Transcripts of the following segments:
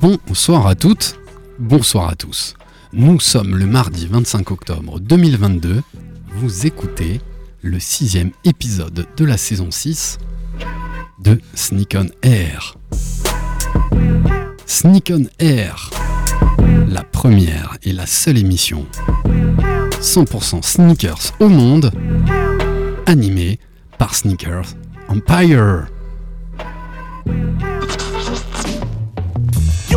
Bonsoir à toutes, bonsoir à tous. Nous sommes le mardi 25 octobre 2022. Vous écoutez le sixième épisode de la saison 6 de Sneak on Air. Sneak on Air, la première et la seule émission 100% sneakers au monde, animée par Sneakers Empire.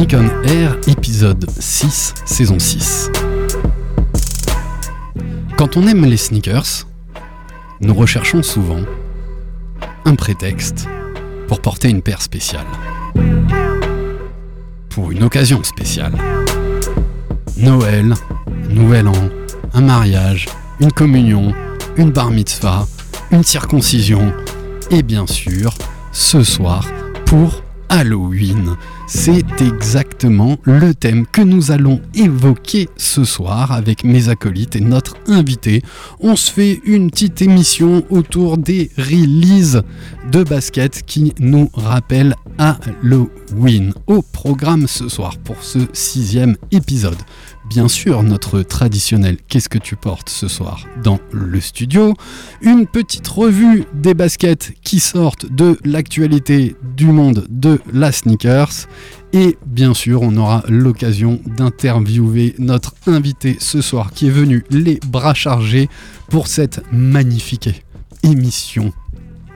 Sneak on Air, épisode 6, saison 6. Quand on aime les sneakers, nous recherchons souvent un prétexte pour porter une paire spéciale. Pour une occasion spéciale. Noël, Nouvel An, un mariage, une communion, une bar mitzvah, une circoncision et bien sûr, ce soir, pour Halloween. C'est exactement le thème que nous allons évoquer ce soir avec mes acolytes et notre invité. On se fait une petite émission autour des releases de basket qui nous rappellent Halloween. Au programme ce soir pour ce sixième épisode. Bien sûr, notre traditionnel Qu'est-ce que tu portes ce soir dans le studio? Une petite revue des baskets qui sortent de l'actualité du monde de la sneakers. Et bien sûr, on aura l'occasion d'interviewer notre invité ce soir qui est venu les bras chargés pour cette magnifique émission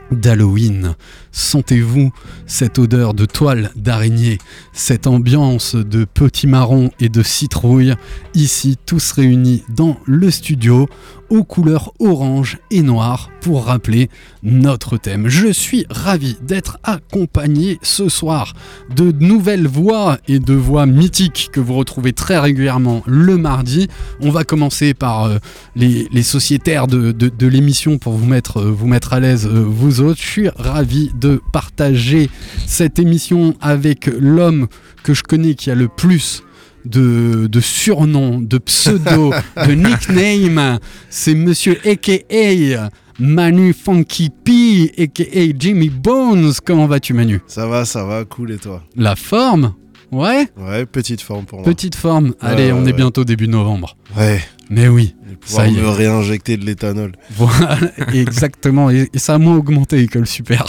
d'Halloween. Sentez-vous cette odeur de toile d'araignée, cette ambiance de petits marrons et de citrouille, ici tous réunis dans le studio aux couleurs orange et noir pour rappeler notre thème. Je suis ravi d'être accompagné ce soir de nouvelles voix et de voix mythiques que vous retrouvez très régulièrement le mardi. On va commencer par euh, les, sociétaires de l'émission pour vous mettre, euh, vous mettre à l'aise, euh, vous autres. Je suis ravi de partager cette émission avec l'homme que je connais qui a le plus de, de surnoms, de pseudo, de nickname. C'est monsieur AKA Manu Funky P, AKA Jimmy Bones. Comment vas-tu Manu? Ça va, ça va, cool et toi? La forme? Ouais? Ouais, petite forme pour moi. Petite forme. Allez, on ouais, est bientôt début novembre. Ouais, Mais oui, pouvoir Ça y me est. réinjecter de l'éthanol. Voilà, exactement. Et, et ça a moins augmenté, école super.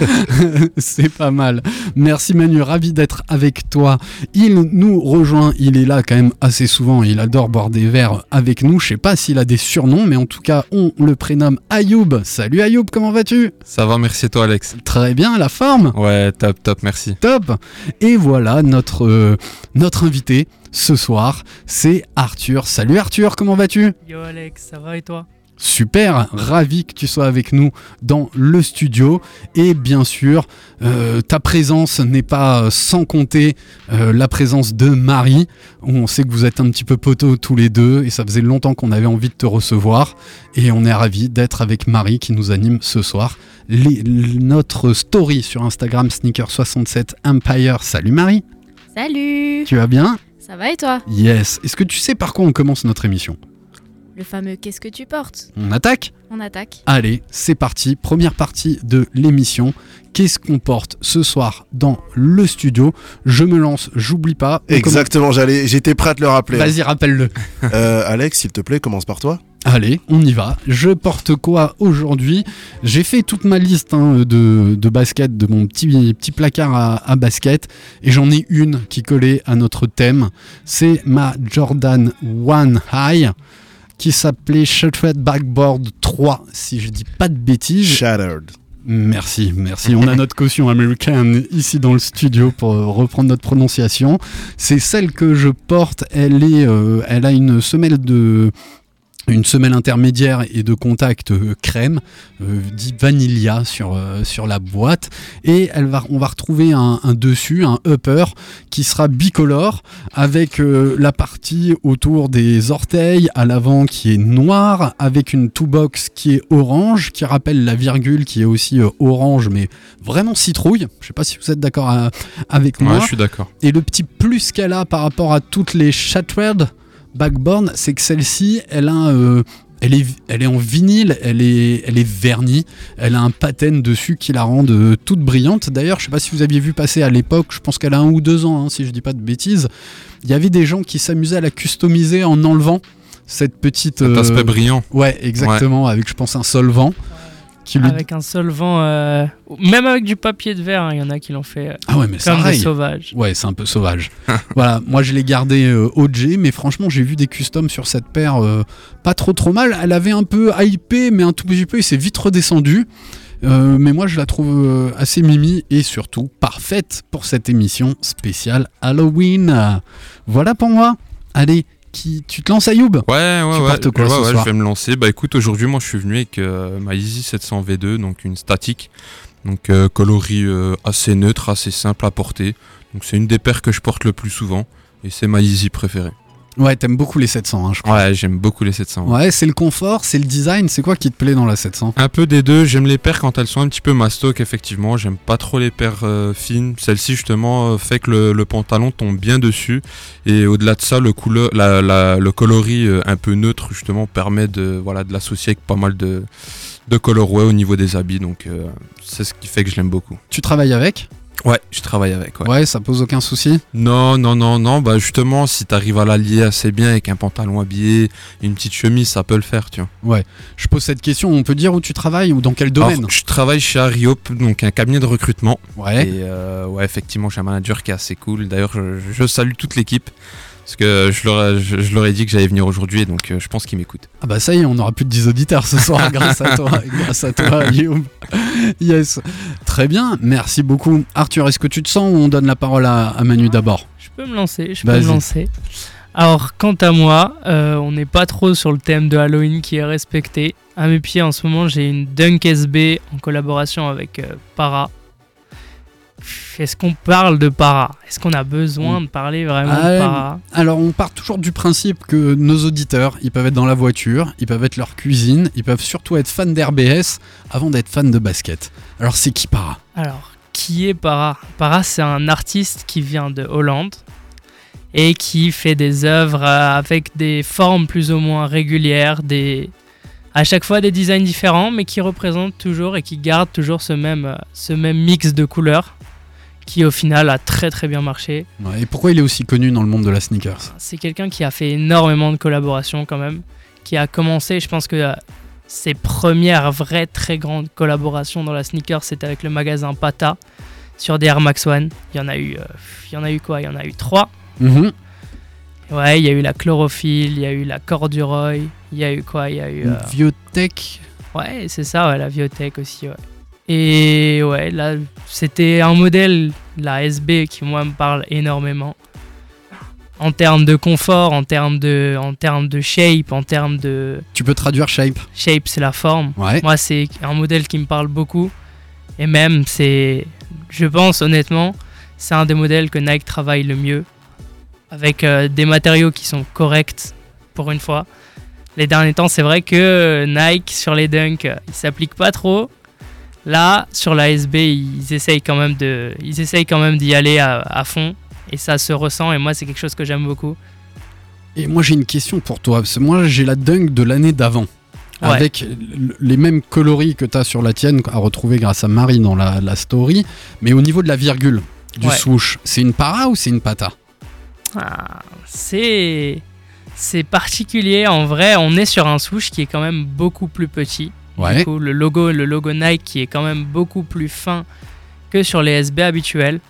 C'est pas mal. Merci Manu, ravi d'être avec toi. Il nous rejoint, il est là quand même assez souvent. Il adore boire des verres avec nous. Je sais pas s'il a des surnoms, mais en tout cas, on le prénomme Ayoub. Salut Ayoub, comment vas-tu? Ça va, merci et toi Alex. Très bien, la forme? Ouais, top, top, merci. Top Et voilà notre, euh, notre invité ce soir, c'est Arthur. Salut Arthur, comment vas-tu? Yo Alex, ça va et toi? Super, ravi que tu sois avec nous dans le studio. Et bien sûr, euh, ta présence n'est pas sans compter euh, la présence de Marie. On sait que vous êtes un petit peu poteaux tous les deux et ça faisait longtemps qu'on avait envie de te recevoir. Et on est ravi d'être avec Marie qui nous anime ce soir. Les- notre story sur Instagram Sneaker67 Empire. Salut Marie, Salut tu vas bien? Ça va et toi Yes. Est-ce que tu sais par quoi on commence notre émission Le fameux Qu'est-ce que tu portes? On attaque On attaque. Allez, c'est parti, première partie de l'émission. Qu'est-ce qu'on porte ce soir dans le studio? Je me lance, j'oublie pas. On Exactement, j'allais, j'étais prêt à te le rappeler. Vas-y, rappelle-le. Euh, Alex, s'il te plaît, commence par toi. Allez, on y va. Je porte quoi aujourd'hui? J'ai fait toute ma liste hein, de, de baskets, de mon petit, petit placard à, à basket, et j'en ai une qui collait à notre thème. C'est ma Jordan One High, qui s'appelait Shattered Backboard 3, si je dis pas de bêtises. Shattered. Merci, merci. On a notre caution américaine ici dans le studio pour euh, reprendre notre prononciation. C'est celle que je porte. Elle est, euh, elle a une semelle de une semelle intermédiaire et de contact euh, crème, euh, dit vanilla sur, euh, sur la boîte. Et elle va, on va retrouver un, un dessus, un upper, qui sera bicolore, avec euh, la partie autour des orteils, à l'avant qui est noire, avec une two-box qui est orange, qui rappelle la virgule qui est aussi orange, mais vraiment citrouille. Je sais pas si vous êtes d'accord avec moi. Ouais, je suis d'accord. Et le petit plus qu'elle a par rapport à toutes les Shattered Backboard, c'est que celle-ci, elle a, euh, elle est, elle est en vinyle, elle est, elle est vernie, elle a un pattern dessus qui la rend euh, toute brillante. D'ailleurs, je sais pas si vous aviez vu passer à l'époque, je pense qu'elle a un ou deux ans, hein, si je dis pas de bêtises. Il y avait des gens qui s'amusaient à la customiser en enlevant cette petite. Cet euh, aspect brillant. Ouais, exactement, avec je pense un solvant. Qui lui... Avec un solvant, euh, même avec du papier de verre, hein, il y en a qui l'ont fait euh, Ah ouais, mais comme des sauvages. Ouais, c'est un peu sauvage. voilà, moi je l'ai gardé euh, OG, mais franchement j'ai vu des customs sur cette paire euh, pas trop trop mal. Elle avait un peu hypé, mais un tout petit peu, il s'est vite redescendu. Euh, mais moi je la trouve assez mimi et surtout parfaite pour cette émission spéciale Halloween. Voilà pour moi. Allez, qui, tu te lances Ayoub Ouais, ouais, Tu ouais. portes quoi ouais, ce ouais, soir je vais me lancer. Bah écoute, aujourd'hui, moi, je suis venu avec euh, ma Easy 700 V2, donc une statique. Donc euh, coloris euh, assez neutre, assez simple à porter. Donc c'est une des paires que je porte le plus souvent. Et c'est ma Easy préférée. Ouais, t'aimes beaucoup les 700, hein, je crois. Ouais, j'aime beaucoup les 700. Ouais, c'est le confort, c'est le design, c'est quoi qui te plaît dans la 700 Un peu des deux, j'aime les paires quand elles sont un petit peu mastoc, effectivement. J'aime pas trop les paires euh, fines. Celle-ci, justement, euh, fait que le, le pantalon tombe bien dessus. Et au-delà de ça, le, couleur, la, la- le coloris euh, un peu neutre, justement, permet de, voilà, de l'associer avec pas mal de, de colorway au niveau des habits. Donc, c'est ce qui fait que je l'aime beaucoup. Tu travailles avec? Ouais, je travaille avec. Ouais. Ouais, ça pose aucun souci Non, non, non, non. Bah, justement, si t'arrives à l'allier assez bien avec un pantalon habillé, une petite chemise, ça peut le faire, tu vois. Je pose cette question, on peut dire où tu travailles ou dans quel domaine? Alors, je travaille chez Ariop, donc un cabinet de recrutement. Ouais. Et euh, ouais, effectivement, j'ai un manager qui est assez cool. D'ailleurs, je, je salue toute l'équipe. Parce que je leur, ai- je, je leur ai dit que j'allais venir aujourd'hui, donc euh, je pense qu'ils m'écoutent. Ah bah ça y est, on aura plus de 10 auditeurs ce soir grâce à toi, grâce à toi, Guillaume. Yes. Très bien, merci beaucoup. Arthur, est-ce que tu te sens ou on donne la parole à, à Manu d'abord Je peux me lancer, je peux me lancer. Alors, quant à moi, euh, on n'est pas trop sur le thème de Halloween qui est respecté. À mes pieds, en ce moment, j'ai une Dunk SB en collaboration avec euh, Para. Est-ce qu'on parle de Para? Est-ce qu'on a besoin de parler vraiment Ah, de Para? Alors on part toujours du principe que nos auditeurs, ils peuvent être dans la voiture, ils peuvent être leur cuisine, ils peuvent surtout être fans d'RBS avant d'être fans de basket. Alors c'est qui para? Alors, qui est Para? Para, c'est un artiste qui vient de Hollande et qui fait des œuvres euh, avec des formes plus ou moins régulières, des à chaque fois des designs différents, mais qui représentent toujours et qui gardent toujours ce même, euh, ce même mix de couleurs qui au final a très très bien marché. Ouais, Et pourquoi il est aussi connu dans le monde de la sneakers? C'est quelqu'un qui a fait énormément de collaborations quand même, qui a commencé, je pense que euh, ses premières vraies très grandes collaborations dans la sneaker, c'était avec le magasin Pata sur des Air Max One. Il y en a eu, euh, il y en a eu quoi? Il y en a eu trois. Mhm. Ouais, il y a eu la chlorophylle, il y a eu la corduroy, il y a eu quoi? Il y a eu euh, Biotech Ouais, c'est ça, ouais, la Viotech aussi, ouais. Et ouais, là, c'était un modèle, la SB, qui moi me parle énormément. En termes de confort, en termes de, en termes de shape, en termes de... Tu peux traduire shape Shape, c'est la forme. Ouais. Moi, c'est un modèle qui me parle beaucoup. Et même, c'est... Je pense, honnêtement, c'est un des modèles que Nike travaille le mieux. Avec euh, des matériaux qui sont corrects, pour une fois. Les derniers temps, c'est vrai que Nike, sur les dunks, euh, ils s'appliquent pas trop. Là, sur la SB, ils essayent quand même de, ils essayent quand même d'y aller à, à fond. Et ça se ressent. Et moi, c'est quelque chose que j'aime beaucoup. Et moi j'ai une question pour toi, parce que moi j'ai la dunk de l'année d'avant. Ouais. Avec les mêmes coloris que tu as sur la tienne, à retrouver grâce à Marie dans la, la story, mais au niveau de la virgule du Ouais. swoosh, c'est une para ou c'est une pata? Ah, c'est C'est particulier, en vrai, on est sur un souche qui est quand même beaucoup plus petit. Ouais. Du coup, le logo, le logo Nike qui est quand même beaucoup plus fin que sur les SB habituels.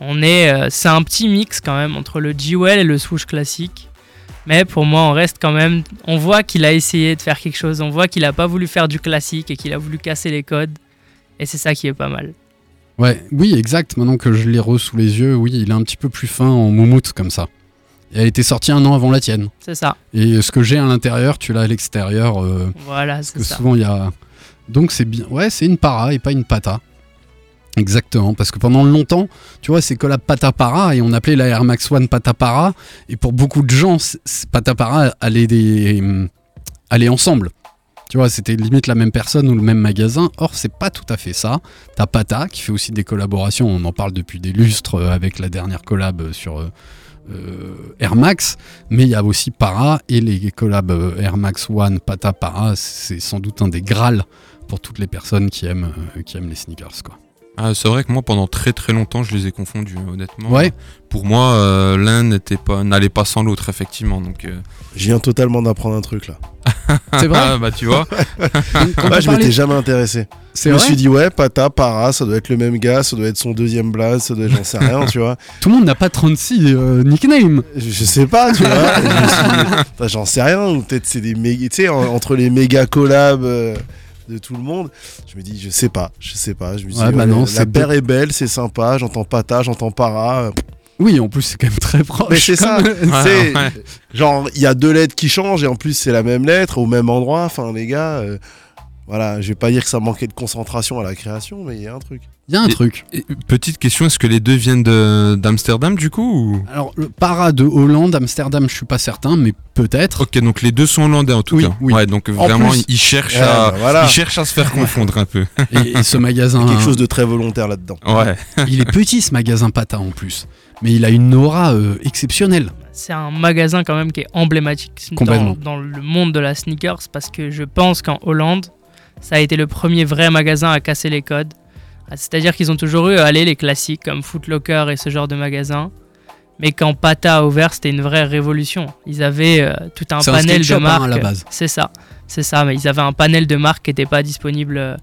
On est, euh, c'est un petit mix quand même entre le Jewel et le swoosh classique. Mais pour moi, on reste quand même. On voit qu'il a essayé de faire quelque chose. On voit qu'il a pas voulu faire du classique et qu'il a voulu casser les codes. Et c'est ça qui est pas mal. Ouais, oui, exact. Maintenant que je l'ai re sous les yeux, oui, il est un petit peu plus fin en moumoute comme ça. Elle était sortie un an avant la tienne. C'est ça. Et ce que j'ai à l'intérieur, tu l'as à l'extérieur. euh, Voilà, c'est que ça. souvent il y a. Donc c'est bien. Ouais, c'est une para et pas une pata. Exactement, parce que pendant longtemps, tu vois, c'est collab Patapara et on appelait la Air Max One Patapara. Et pour beaucoup de gens, Patapara allait, des, hum, allait ensemble. Tu vois, c'était limite la même personne ou le même magasin. Or, c'est pas tout à fait ça. T'as Pata qui fait aussi des collaborations. On en parle depuis des lustres euh, avec la dernière collab euh, sur euh, euh, Air Max. Mais il y a aussi Para et les collabs euh, Air Max One Pata Para. C'est sans doute un des grâles pour toutes les personnes qui aiment, euh, qui aiment les sneakers. Quoi. Ah, c'est vrai que moi, pendant très très longtemps, je les ai confondus, honnêtement. Ouais. Pour moi, euh, l'un n'était pas, n'allait pas sans l'autre, effectivement. Donc, euh, Je viens totalement d'apprendre un truc là. C'est vrai Ah, bah tu vois. Ouais, je m'étais jamais intéressé. C'est Je me suis dit, ouais, Pata, Para, ça doit être le même gars, ça doit être son deuxième blaze, ça doit être, j'en sais rien, tu vois. Tout le monde n'a pas 36 euh, nicknames. Je, je sais pas, tu vois. Je me suis dit, enfin, j'en sais rien, ou peut-être c'est des méga. Tu sais, en- entre les méga collabs euh, de tout le monde, je me dis, je sais pas, je sais pas. Je me dis, Ouais, bah non, la paire est belle, c'est sympa, j'entends Pata, j'entends Para. Oui, en plus, c'est quand même très proche. Mais c'est ça, genre il y a deux lettres qui changent et en plus c'est la même lettre au même endroit. Enfin les gars, euh, voilà, je vais pas dire que ça manquait de concentration à la création, mais il y a un truc. Il y a un Et- truc. Et, petite question, est-ce que les deux viennent de- d'Amsterdam du coup ou- Alors, le para de Hollande, Amsterdam, je suis pas certain, mais peut-être. Ok, donc les deux sont hollandais en tout Oui, cas. oui. Ouais, donc vraiment, plus- ils cherchent Ouais, à, bah, voilà. ils cherchent à se faire confondre un peu. Et, et ce magasin, Quelque chose de très volontaire là-dedans. Ouais. il est petit, ce magasin Pata en plus. Mais il a une aura euh, exceptionnelle. C'est un magasin quand même qui est emblématique dans, dans le monde de la sneakers parce que je pense qu'en Hollande, ça a été le premier vrai magasin à casser les codes. Ah, C'est-à-dire qu'ils ont toujours eu allez, les classiques comme Foot Locker et ce genre de magasin. Mais quand Pata a ouvert, c'était une vraie révolution. Ils avaient euh, tout un panel de hein, à marques. la base. C'est ça, c'est ça. Mais ils avaient un panel de marques qui n'était pas disponible euh,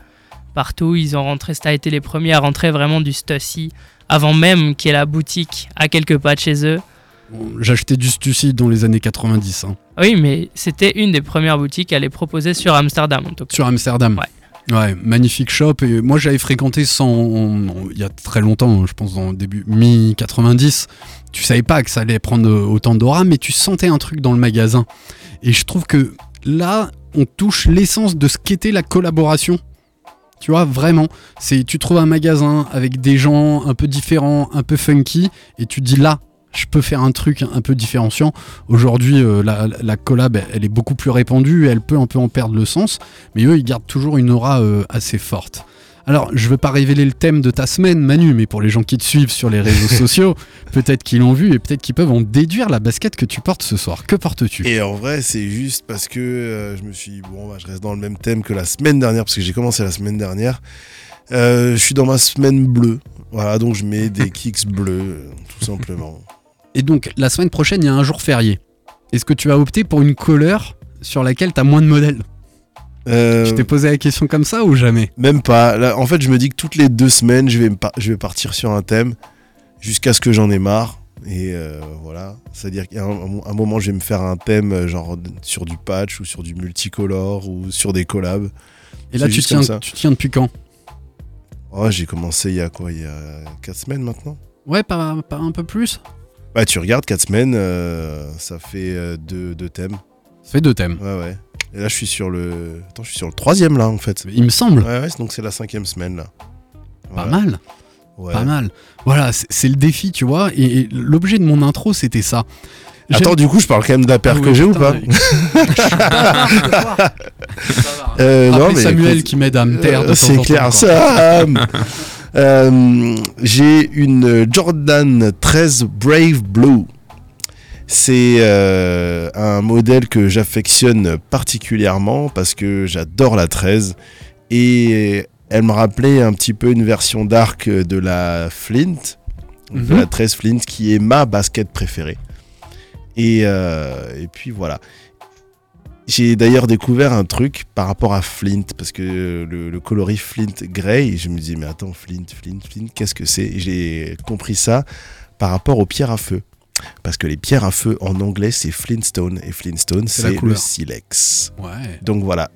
partout. Ils ont rentré, ça a été les premiers à rentrer vraiment du Stussy avant même qu'il y ait la boutique à quelques pas de chez eux. Bon, J'achetais du Stussy dans les années 90, hein, Oui, mais c'était une des premières boutiques à les proposer sur Amsterdam en tout cas. sur Amsterdam. Ouais. Ouais, magnifique shop. Et moi, j'avais fréquenté sans. Il y a très longtemps, je pense, dans le début mi-90. Tu savais pas que ça allait prendre autant d'aura, mais tu sentais un truc dans le magasin. Et je trouve que là, on touche l'essence de ce qu'était la collaboration. Tu vois, vraiment. C'est, tu trouves un magasin avec des gens un peu différents, un peu funky, et tu dis là, je peux faire un truc un peu différenciant. Aujourd'hui, euh, la, la collab, elle, est beaucoup plus répandue, elle peut un peu en perdre le sens, mais eux, ils gardent toujours une aura euh, assez forte. Alors, je veux pas révéler le thème de ta semaine, Manu, mais pour les gens qui te suivent sur les réseaux sociaux, peut-être qu'ils l'ont vu et peut-être qu'ils peuvent en déduire la basket que tu portes ce soir. Que portes-tu? Et en vrai, c'est juste parce que euh, je me suis dit, bon, bah, je reste dans le même thème que la semaine dernière, parce que j'ai commencé la semaine dernière. Je suis dans ma semaine bleue. Voilà, donc je mets des kicks bleus, tout simplement. Et donc, la semaine prochaine, il y a un jour férié. Est-ce que tu vas opter pour une couleur sur laquelle tu as moins de modèles Euh, Tu t'es posé la question comme ça ou jamais Même pas. Là, en fait, je me dis que toutes les deux semaines, je vais, me par- je vais partir sur un thème jusqu'à ce que j'en ai marre. Et euh, voilà. C'est-à-dire qu'à un, un moment, je vais me faire un thème euh, genre sur du patch ou sur du multicolore ou sur des collabs. Et là, tu tiens, tu tiens depuis quand? Oh, j'ai commencé il y a quoi? Il y a 4 semaines maintenant? Ouais, pas, pas un peu plus Bah, tu regardes 4 semaines, euh, ça fait euh, deux, deux thèmes. Ça fait deux thèmes. Ouais, ouais. Et là, je suis sur le. Attends, je suis sur le troisième là, en fait. Il me semble. Ouais, ouais, donc c'est la cinquième semaine là. Pas mal. Ouais. Pas mal. Voilà, c'est le défi, tu vois. Et, et l'objet de mon intro, c'était ça. Attends, du coup, je parle quand même de la paire que j'ai ou pas Euh, Appelez mais Samuel écoute, qui m'aide à me taire C'est clair. Sam Euh, J'ai une Jordan 13 Brave Blue. C'est euh, un modèle que j'affectionne particulièrement parce que j'adore la 13 et elle me rappelait un petit peu une version dark de la Flint, de Mhm. la 13 Flint qui est ma basket préférée. Et, euh, et puis voilà. J'ai d'ailleurs découvert un truc par rapport à Flint, parce que le, le coloris Flint Grey, je me dis, mais attends, Flint, Flint, Flint, qu'est-ce que c'est? J'ai compris ça par rapport aux pierres à feu. Parce que les pierres à feu en anglais, c'est Flintstone, et Flintstone, C'est le silex. Ouais. Donc voilà.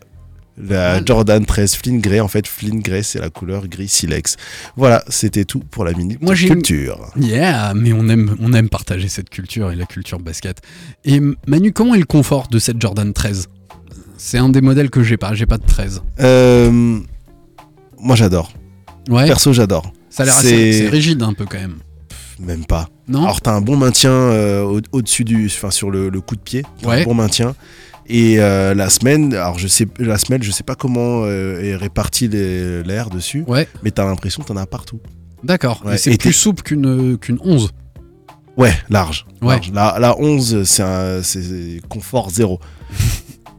La. Jordan 13 Flint Grey, en fait, Flint Grey, c'est la couleur gris silex. Voilà, c'était tout pour la minute Moi, culture. Yeah, mais on aime, on aime partager cette culture et la culture basket. Et Manu, comment est le confort de cette Jordan 13 C'est un des modèles que j'ai pas, j'ai pas de 13. Euh, moi, j'adore. Ouais, Perso, j'adore. ça a l'air assez rigide un peu quand même. Même pas. Non? Alors, t'as un bon maintien euh, au- au-dessus du. Enfin, sur le, le coup de pied. Ouais. un bon maintien. Et euh, la semaine, alors je sais, la semelle, je sais pas comment euh, est réparti l'air dessus, Ouais, mais t'as l'impression que t'en as partout. d'accord. Ouais, c'est plus souple qu'une qu'une 11. Ouais, large. Ouais. large. La, la 11, c'est confort zéro.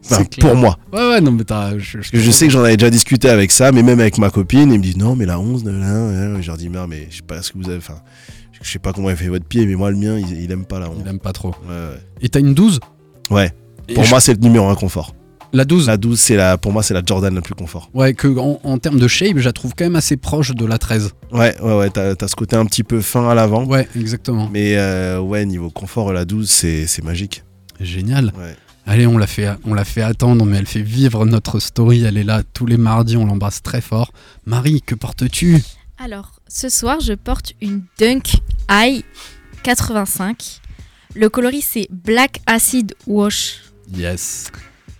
Enfin, pour moi. Ouais, ouais, non, mais t'as. Je, je sais que j'en avais déjà discuté avec ça, mais même avec ma copine, ils me disent non, mais la 11, là, là, là. je leur dis, merde, mais je sais pas ce que vous avez. Enfin, je sais pas comment il fait votre pied, mais moi, le mien, il, il aime pas la 11. Il aime pas trop. Ouais, Et t'as une 12 ouais. Pour je- moi, c'est le numéro 1 confort. La 12 La 12, c'est la, pour moi, c'est la Jordan la plus confort. Ouais, que en, en termes de shape, je la trouve quand même assez proche de la 13. Ouais, ouais, ouais. T'as as ce côté un petit peu fin à l'avant. Ouais, exactement. Mais euh, ouais, niveau confort, la 12, c'est c'est magique. Génial. Ouais. Allez, on l'a fait, on l'a fait attendre, mais elle fait vivre notre story. Elle est là tous les mardis, on l'embrasse très fort. Marie, que portes-tu? Alors, ce soir, je porte une Dunk High 85. Le coloris, c'est Black Acid Wash. Yes.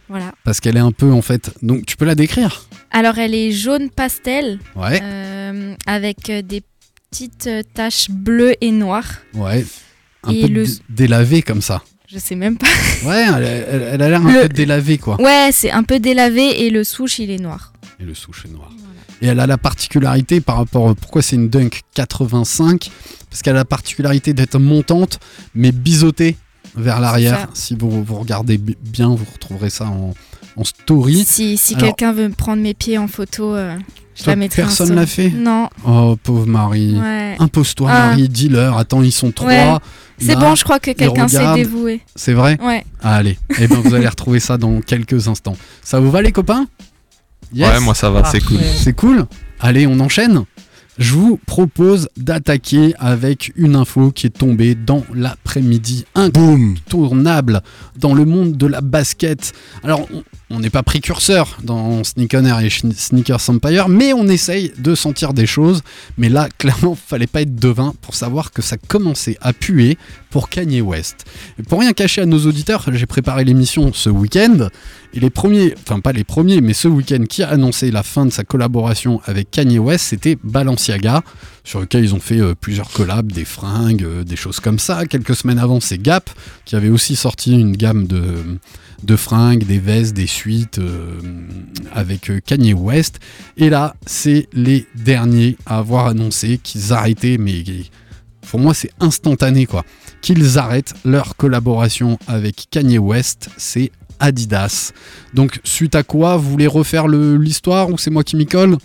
Voilà. Parce qu'elle est un peu en fait. Donc tu peux la décrire? Alors, elle est jaune pastel Ouais. euh, avec euh, des petites euh, taches bleues et noires. Ouais. Un Et peu le- dé- délavé comme ça. Je sais même pas. Ouais, elle, elle- elle a l'air un Le- peu délavée quoi. Ouais, c'est un peu délavé et le souche, il est noir. Et le souche est noir. Et elle a la particularité par rapport. Pourquoi c'est une Dunk 85 Parce qu'elle a la particularité d'être montante, mais biseautée vers l'arrière. Si vous, vous regardez bi- bien, vous retrouverez ça en, en story. Si, si quelqu'un veut me prendre mes pieds en photo, euh, je Toi, la mettrai personne l'a fait Non. Oh, pauvre Marie. Ouais. Impose-toi, Ah. Marie, dis-leur. Attends, ils sont trois. Ouais. C'est bon, je crois que quelqu'un s'est dévoué. C'est vrai Ouais. Ah, Allez, eh ben, vous allez retrouver ça dans quelques instants. Ça vous va, les copains? Yes Ouais, moi ça va, c'est cool. C'est cool. Allez, on enchaîne. Je vous propose d'attaquer avec une info qui est tombée dans l'après-midi incontournable dans le monde de la basket. Alors, on- n'est pas précurseur dans Sneaker Air et Sneakers Empire, mais on essaye de sentir des choses. Mais là, clairement, fallait pas être devin pour savoir que ça commençait à puer pour Kanye West. Et pour rien cacher à nos auditeurs, j'ai préparé l'émission ce week-end. Et les premiers, enfin pas les premiers, mais ce week-end qui a annoncé la fin de sa collaboration avec Kanye West, c'était Balenciaga, sur lequel ils ont fait euh, plusieurs collabs, des fringues, euh, des choses comme ça. Quelques semaines avant, c'est Gap, qui avait aussi sorti une gamme de, de fringues, des vestes, des suites euh, avec euh, Kanye West. Et là, c'est les derniers à avoir annoncé qu'ils arrêtaient, mais pour moi c'est instantané quoi, qu'ils arrêtent leur collaboration avec Kanye West, c'est Adidas. Donc suite à quoi, vous voulez refaire l'histoire ou c'est moi qui m'y colle?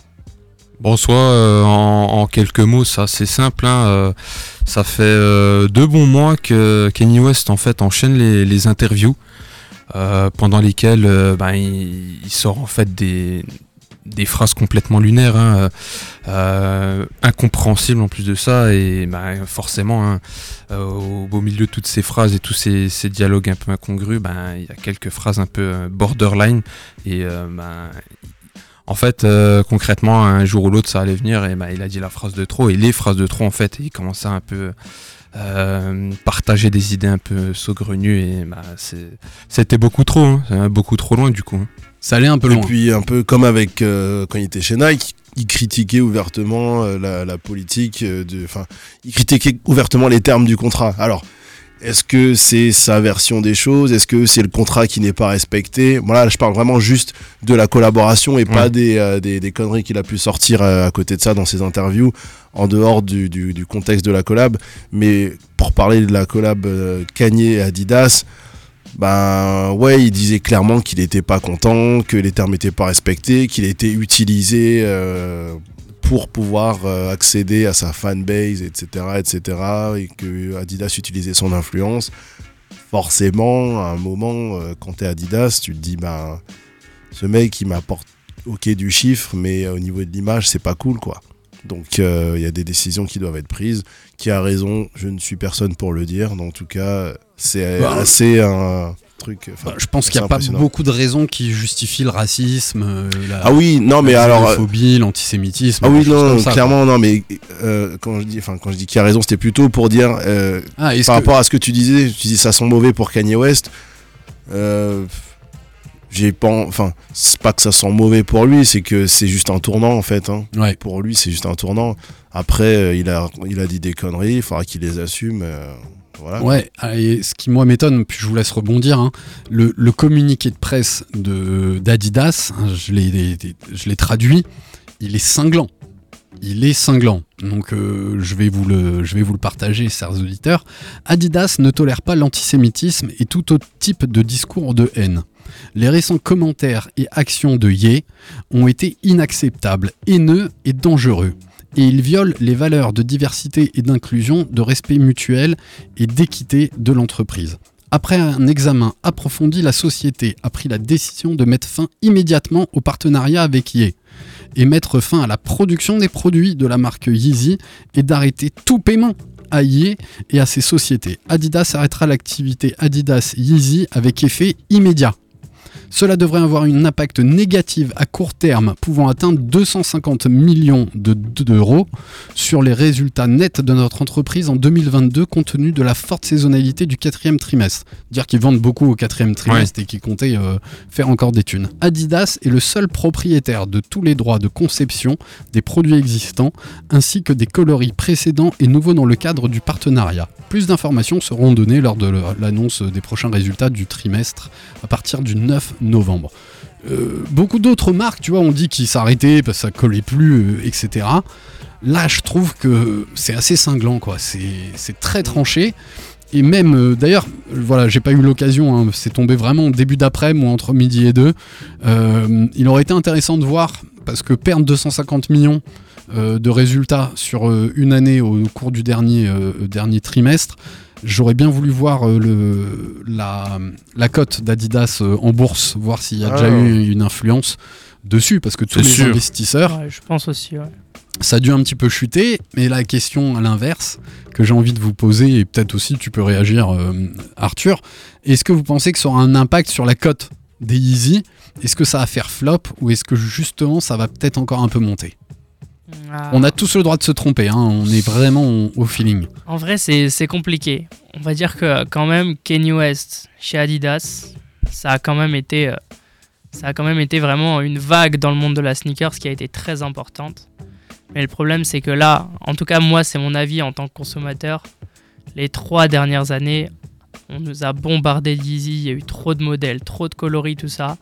Bon, soit euh, en, quelques mots, ça c'est simple. hein, ça fait deux bons mois que Kanye West en fait enchaîne les, interviews pendant lesquelles euh, ben, il, sort en fait des, phrases complètement lunaires, hein, euh, incompréhensibles en plus de ça, et ben, forcément hein, euh, au milieu de toutes ces phrases et tous ces, dialogues un peu incongrus, ben, il y a quelques phrases un peu euh, borderline et euh, en fait, euh, concrètement, un jour ou l'autre, ça allait venir et il a dit la phrase de trop et les phrases de trop en fait. Et il commençait un peu euh, partager des idées un peu saugrenues et bah, c'est- c'était beaucoup trop, hein. Beaucoup trop loin du coup. hein. Ça allait un peu Et loin. puis un peu comme avec euh, quand il était chez Nike, il critiquait ouvertement euh, la, la politique, de, enfin, il critiquait ouvertement les termes du contrat. Alors, est-ce que c'est sa version des choses? Est-ce que c'est le contrat qui n'est pas respecté? Voilà, je parle vraiment juste de la collaboration et pas des, euh, des, des conneries qu'il a pu sortir euh, à côté de ça dans ses interviews, en dehors du, du, du contexte de la collab. Mais pour parler de la collab euh, Kanye-Adidas, ben ouais, il disait clairement qu'il n'était pas content, que les termes n'étaient pas respectés, qu'il était utilisé euh, pour pouvoir euh, accéder à sa fanbase, etc., etc., et que Adidas utilisait son influence. forcément, à un moment, euh, quand t'es Adidas, tu te dis, ben, ce mec, il m'apporte ok du chiffre, mais au niveau de l'image, c'est pas cool, quoi. Donc euh, il y a des décisions qui doivent être prises. Qui a raison, je ne suis personne pour le dire. Mais en tout cas, c'est Bah, assez un truc. enfin, Bah, je pense qu'il n'y a pas beaucoup de raisons qui justifient le racisme, euh, la, Ah oui, non, mais la alors. euh, xénophobie, l'antisémitisme. Ah oui, non, ça, clairement, non, mais euh, quand je dis, enfin, quand je dis qu'il a raison, c'était plutôt pour dire, euh. Ah, par que- rapport à ce que tu disais, tu dis ça sent mauvais pour Kanye West. J'ai pas, en- enfin, c'est pas que ça sent mauvais pour lui, c'est que c'est juste un tournant en fait. hein. Ouais. Pour lui, c'est juste un tournant. Après, il a, il a dit des conneries, il faudra qu'il les assume. Ouais, ah, et ce qui moi m'étonne, puis je vous laisse rebondir, hein, le, communiqué de presse de d'Adidas, hein, je l'ai je l'ai traduit, il est cinglant. Il est cinglant. Donc euh, je, vais vous le, je vais vous le partager, chers auditeurs. Adidas ne tolère pas l'antisémitisme et tout autre type de discours de haine. Les récents commentaires et actions de Ye ont été inacceptables, haineux et dangereux. Et ils violent les valeurs de diversité et d'inclusion, de respect mutuel et d'équité de l'entreprise. Après un examen approfondi, la société a pris la décision de mettre fin immédiatement au partenariat avec Ye et mettre fin à la production des produits de la marque Yeezy et d'arrêter tout paiement à Ye et à ses sociétés. Adidas arrêtera l'activité Adidas Yeezy avec effet immédiat. Cela devrait avoir un impact négatif à court terme pouvant atteindre 250 millions de- d'euros sur les résultats nets de notre entreprise en 2022 compte tenu de la forte saisonnalité du quatrième trimestre. Dire qu'ils vendent beaucoup au quatrième trimestre et qu'ils comptaient euh, faire encore des thunes. Adidas est le seul propriétaire de tous les droits de conception des produits existants ainsi que des coloris précédents et nouveaux dans le cadre du partenariat. Plus d'informations seront données lors de l'annonce des prochains résultats du trimestre à partir du 9 novembre. Euh, beaucoup d'autres marques, tu vois, ont dit qu'ils s'arrêtaient parce que ça collait plus, euh, etc. Là, je trouve que c'est assez cinglant, quoi. C'est très tranché. Et même, euh, d'ailleurs, voilà, j'ai pas eu l'occasion, hein, c'est tombé vraiment début d'après-midi ou entre midi et deux. Il aurait été intéressant de voir, parce que perdre 250 millions de résultats sur une année au cours du dernier trimestre, j'aurais bien voulu voir euh, le, la, la cote d'Adidas euh, en bourse, voir s'il y a Ah. déjà eu une influence dessus, parce que tous les sûr. investisseurs Ouais, je pense aussi. ouais. ça a dû un petit peu chuter, mais la question à l'inverse que j'ai envie de vous poser, et peut-être aussi tu peux réagir euh, Arthur, est-ce que vous pensez que ça aura un impact sur la cote des Yeezy? Est-ce que ça va faire flop ou est-ce que justement ça va peut-être encore un peu monter? Ah. On a tous le droit de se tromper, hein, on est vraiment au- feeling. En vrai, c'est compliqué. On va dire que quand même, Kanye West chez Adidas, ça a quand même été, euh, ça a quand même été vraiment une vague dans le monde de la sneakers qui a été très importante. Mais le problème, c'est que là, en tout cas moi, c'est mon avis en tant que consommateur, les trois dernières années, on nous a bombardé de Yeezy, il y a eu trop de modèles, trop de coloris, tout ça.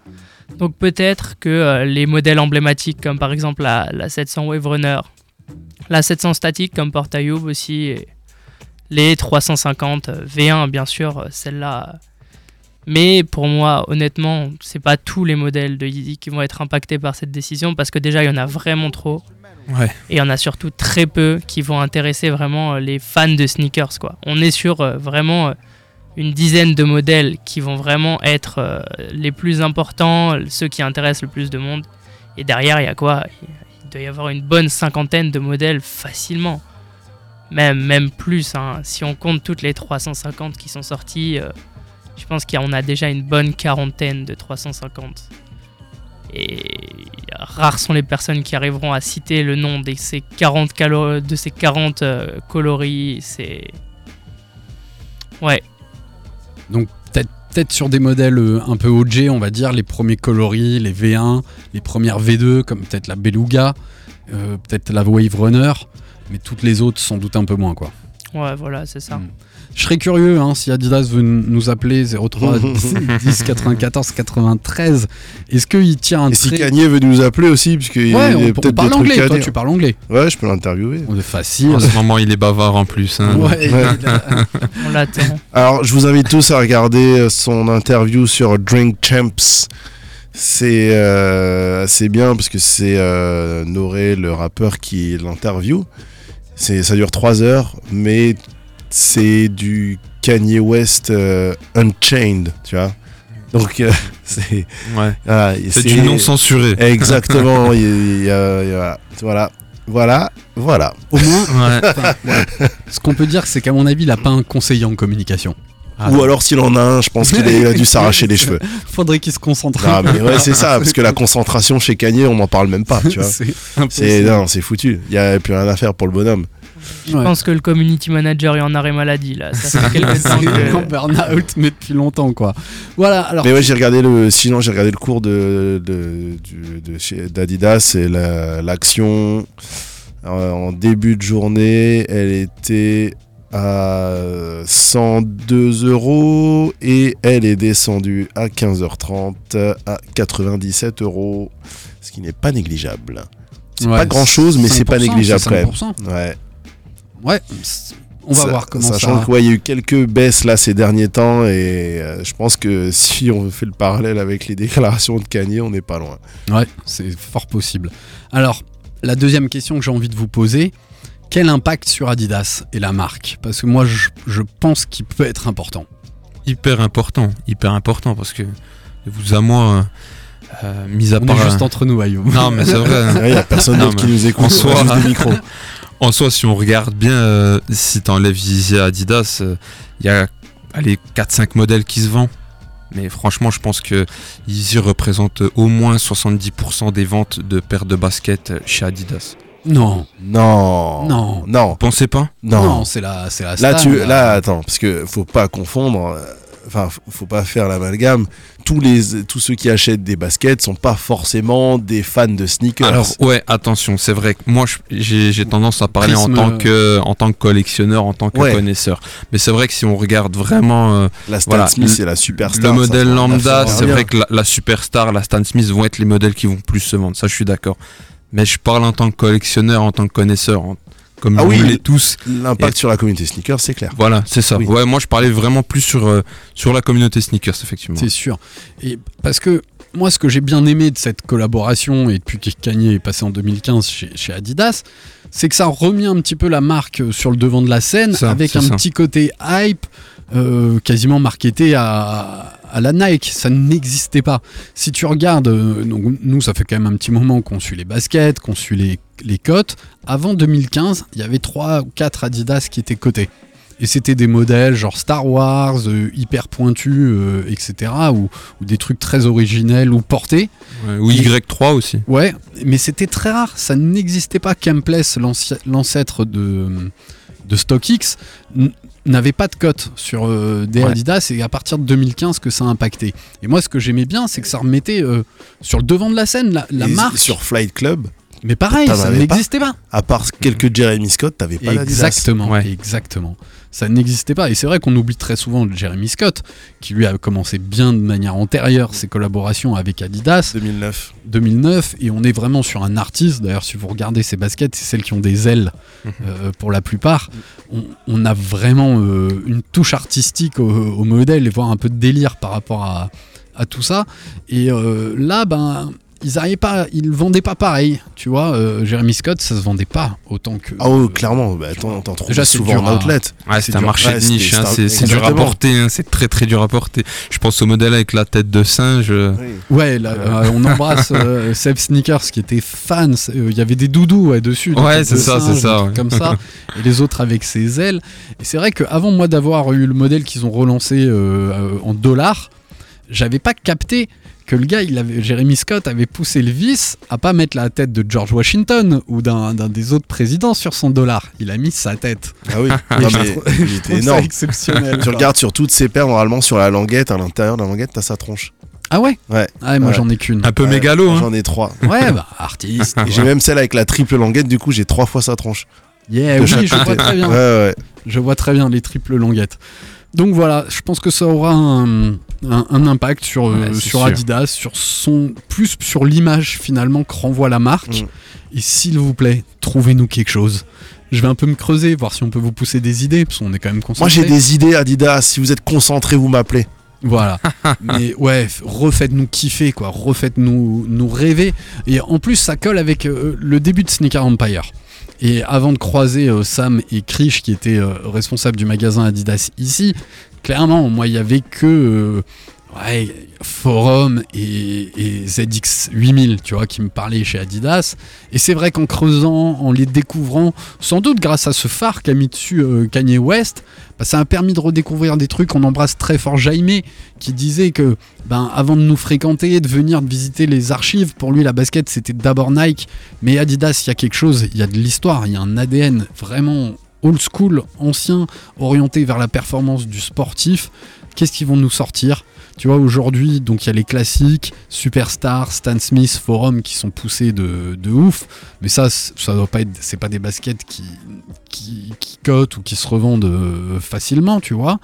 Donc peut-être que euh, les modèles emblématiques comme par exemple la, la 700 Wave Runner, la 700 statique comme Portayoub aussi, et les 350 euh, V1 bien sûr, euh, celle-là. Mais pour moi, honnêtement, c'est pas tous les modèles de Yeezy qui vont être impactés par cette décision parce que déjà il y en a vraiment trop. Ouais. Et il y en a surtout très peu qui vont intéresser vraiment euh, les fans de sneakers. Quoi. On est sur euh, vraiment une dizaine de modèles qui vont vraiment être euh, les plus importants, ceux qui intéressent le plus de monde. Et derrière, il y a quoi? Il doit y avoir une bonne cinquantaine de modèles facilement. Même, plus. hein. Si on compte toutes les 350 qui sont sorties, euh, je pense qu'on a déjà une bonne quarantaine de 350. Et rares sont les personnes qui arriveront à citer le nom de ces 40, calo- de ces 40 euh, coloris. C'est. Ouais, Donc peut-être peut-être sur des modèles euh, un peu OG, on va dire, les premiers coloris, les V1, les premières V2, comme peut-être la Beluga, euh, peut-être la Wave Runner, mais toutes les autres sans doute un peu moins, quoi. ouais, voilà, c'est ça. Mm. Je serais curieux hein, si Adidas veut nous appeler 03 10 94 93. Est-ce qu'il tient un Et si Kanye veut nous appeler aussi, parce qu'il Ouais, on, peut-être parle des trucs anglais, à toi dire. tu parles anglais. Ouais, je peux l'interviewer. On est facile. En ce moment, il est bavard en plus. hein. Ouais, Ouais. il a- On l'attend. Alors, je vous invite tous à regarder euh, son interview sur Drink Champs. C'est euh, assez bien parce que c'est euh, Noré, le rappeur, qui l'interview. C'est, ça dure 3 heures, mais c'est du Kanye West euh, Unchained, tu vois. Donc euh, c'est Ouais. voilà, C'est du non censuré. Exactement. il y voilà, voilà, voilà. Au moins, Ouais. enfin, ouais. ce qu'on peut dire, c'est qu'à mon avis, il a pas un conseiller en communication. Ah, Ou alors s'il en a un, je pense qu'il a dû s'arracher les cheveux. Faudrait qu'il se concentre. Non, mais ouais, c'est ça, parce que la concentration chez Kanye, on n'en parle même pas, tu vois. c'est C'est impossible. non, c'est foutu. Il y a plus rien à faire pour le bonhomme. Je Ouais. pense que le community manager est en arrêt maladie là. Ça fait quelques temps C'est en que. burn-out, mais depuis longtemps, quoi. Voilà, alors. Mais ouais, j'ai regardé le. Sinon, j'ai regardé le cours de d'Adidas et la- l'action euh, en début de journée, elle était à 102 euros et elle est descendue à 15h30 à 97 euros, ce qui n'est pas négligeable. C'est Ouais, pas grand chose, mais c'est pas 5%, négligeable c'est quand même. 5%. Ouais. Ouais, on va voir comment Sachant ça. qu'il y a eu quelques baisses là ces derniers temps et euh, je pense que si on fait le parallèle avec les déclarations de Kanye, on n'est pas loin. Ouais, c'est fort possible. Alors, la deuxième question que j'ai envie de vous poser, quel impact sur Adidas et la marque? Parce que moi, je, je pense qu'il peut être important. Hyper important, hyper important parce que vous à moi, euh, mis à On part. est juste euh, entre nous, Ayoub. Non, mais c'est vrai. Il n'y a personne d'autre qui nous écoute, en soi, juste des micros. En soi, si on regarde bien, euh, si t'enlèves Yeezy à Adidas, euh, il y a allez, 4-5 modèles qui se vendent. Mais franchement, je pense que Yeezy représente au moins 70% des ventes de paires de baskets chez Adidas. Non, Non. Non. Non. Pensez pas? Non. non, c'est la, c'est la Là, star, tu, là, attends, parce que faut pas confondre. Enfin, faut- faut pas faire l'amalgame. Tous les, tous ceux qui achètent des baskets sont pas forcément des fans de sneakers. Alors ouais, attention, c'est vrai que moi j'ai tendance à parler en tant que en tant que collectionneur, en tant que Ouais. connaisseur. Mais c'est vrai que si on regarde vraiment euh, la Stan voilà, Smith, c'est la superstar. le modèle lambda, c'est vrai que la, la superstar, la Stan Smith vont être les modèles qui vont plus se vendre. Ça, je suis d'accord. Mais je parle en tant que collectionneur, en tant que connaisseur, en- comme Ah vous oui, tous. L'impact Et- sur la communauté sneakers, c'est clair. Voilà, c'est ça. Oui. Ouais, moi je parlais vraiment plus sur euh, sur la communauté sneakers, effectivement. C'est sûr. Et parce que moi, ce que j'ai bien aimé de cette collaboration et depuis que Kanye est passé en 2015 chez, chez Adidas, c'est que ça a remis un petit peu la marque euh, sur le devant de la scène Ça, avec un ça. petit côté hype, euh, quasiment marketé à, à la Nike. Ça n'existait pas. Si tu regardes, euh, donc, nous, ça fait quand même un petit moment qu'on suit les baskets, qu'on suit les, les cotes. Avant 2015, il y avait 3 ou 4 Adidas qui étaient cotés. Et c'était des modèles genre Star Wars, euh, hyper pointus, euh, etc. Ou, ou des trucs très originels ou portés. Ouais, ou Y3 aussi. Ouais, mais c'était très rare. Ça n'existait pas. L'anci- l'ancêtre de, de StockX, n'avait pas de cote sur euh, des Ouais. Adidas. Et à partir de 2015 que ça a impacté. Et moi, ce que j'aimais bien, c'est que ça remettait euh, sur le devant de la scène la, la marque. Sur Flight Club, Mais pareil, T'en ça avais pas n'existait pas. à part quelques Jeremy Scott, t'avais pas. Exactement, Ouais. exactement. Ça n'existait pas. Et c'est vrai qu'on oublie très souvent Jeremy Scott, qui lui a commencé bien de manière antérieure ses collaborations avec Adidas, 2009. 2009, et on est vraiment sur un artiste. D'ailleurs, si vous regardez ces baskets, c'est celles qui ont des ailes Mhm. euh, pour la plupart. On, on a vraiment euh, une touche artistique au, au modèle et voire un peu de délire par rapport à, à tout ça. Et euh, là, ben. Ils arrivaient pas, ils vendaient pas pareil, tu vois. euh, Jeremy Scott, ça se vendait pas autant que. Ah oui, clairement, bah, t'en t'en trouves Déjà, c'est souvent dur en à- outlet. Ouais, c'est un dur. marché Ouais, de niche, hein, c'est c'est dur à porter, hein, c'est très très dur à porter. Je pense au modèle avec la tête de singe. euh, Ouais, là, euh, on embrasse euh, Seb Sneakers qui était fan. euh, Il y avait des doudous ouais, dessus. des Ouais, c'est de ça, c'est ça, ouais. Comme ça. Et les autres avec ses ailes. Et c'est vrai qu'avant moi d'avoir eu le modèle qu'ils ont relancé euh, euh, en dollars, j'avais pas capté que le gars, il avait, Jeremy Scott avait poussé le vice à pas mettre la tête de George Washington ou d'un d'un des autres présidents sur son dollar. Il a mis sa tête. Ah oui, je trouve- il était énorme. exceptionnel. Tu regardes sur toutes ces paires, normalement, sur la languette, à l'intérieur de la languette, t'as sa tronche. Ah ouais? Ouais. Ah ouais, moi Ouais. j'en ai qu'une. Un peu Ouais, mégalo, hein. J'en ai trois. Ouais, bah artiste. Et j'ai même celle avec la triple languette, du coup, j'ai trois fois sa tronche. Yeah, oui, je vois très bien. Ouais, ouais. Je vois très bien les triples languettes. Donc voilà, je pense que ça aura un, un- un impact sur, euh, Ouais, sur sûr. Adidas, sur son, plus sur l'image finalement que renvoie la marque. Mm. Et s'il vous plaît, trouvez-nous quelque chose. Je vais un peu me creuser, voir si on peut vous pousser des idées, parce qu'on est quand même concentré. Moi, j'ai des idées, Adidas. Si vous êtes concentrés, vous m'appelez. Voilà. Mais ouais, refaites-nous kiffer, quoi. Refaites-nous nous rêver. Et en plus, ça colle avec euh, le début de Sneaker Empire. Et avant de croiser euh, Sam et Krish, qui étaient euh, responsables du magasin Adidas ici, clairement, moi, il y avait que euh, Forum et, et ZX 8000, tu vois, qui me parlaient chez Adidas. Et c'est vrai qu'en creusant, en les découvrant, sans doute grâce à ce phare qu'a mis dessus euh, Kanye West, bah, ça a permis de redécouvrir des trucs. On embrasse très fort Jaime, qui disait que, ben, avant de nous fréquenter, de venir visiter les archives, pour lui, la basket, c'était d'abord Nike. Mais Adidas, il y a quelque chose, il y a de l'histoire, il y a un ADN vraiment old school, ancien, orienté vers la performance du sportif. Qu'est-ce qu'ils vont nous sortir? Tu vois, aujourd'hui, donc il y a les classiques, Superstar, Stan Smith, Forum qui sont poussés de, de ouf. Mais ça, ça doit pas être, c'est pas des baskets qui, qui, qui cotent ou qui se revendent euh, facilement, tu vois.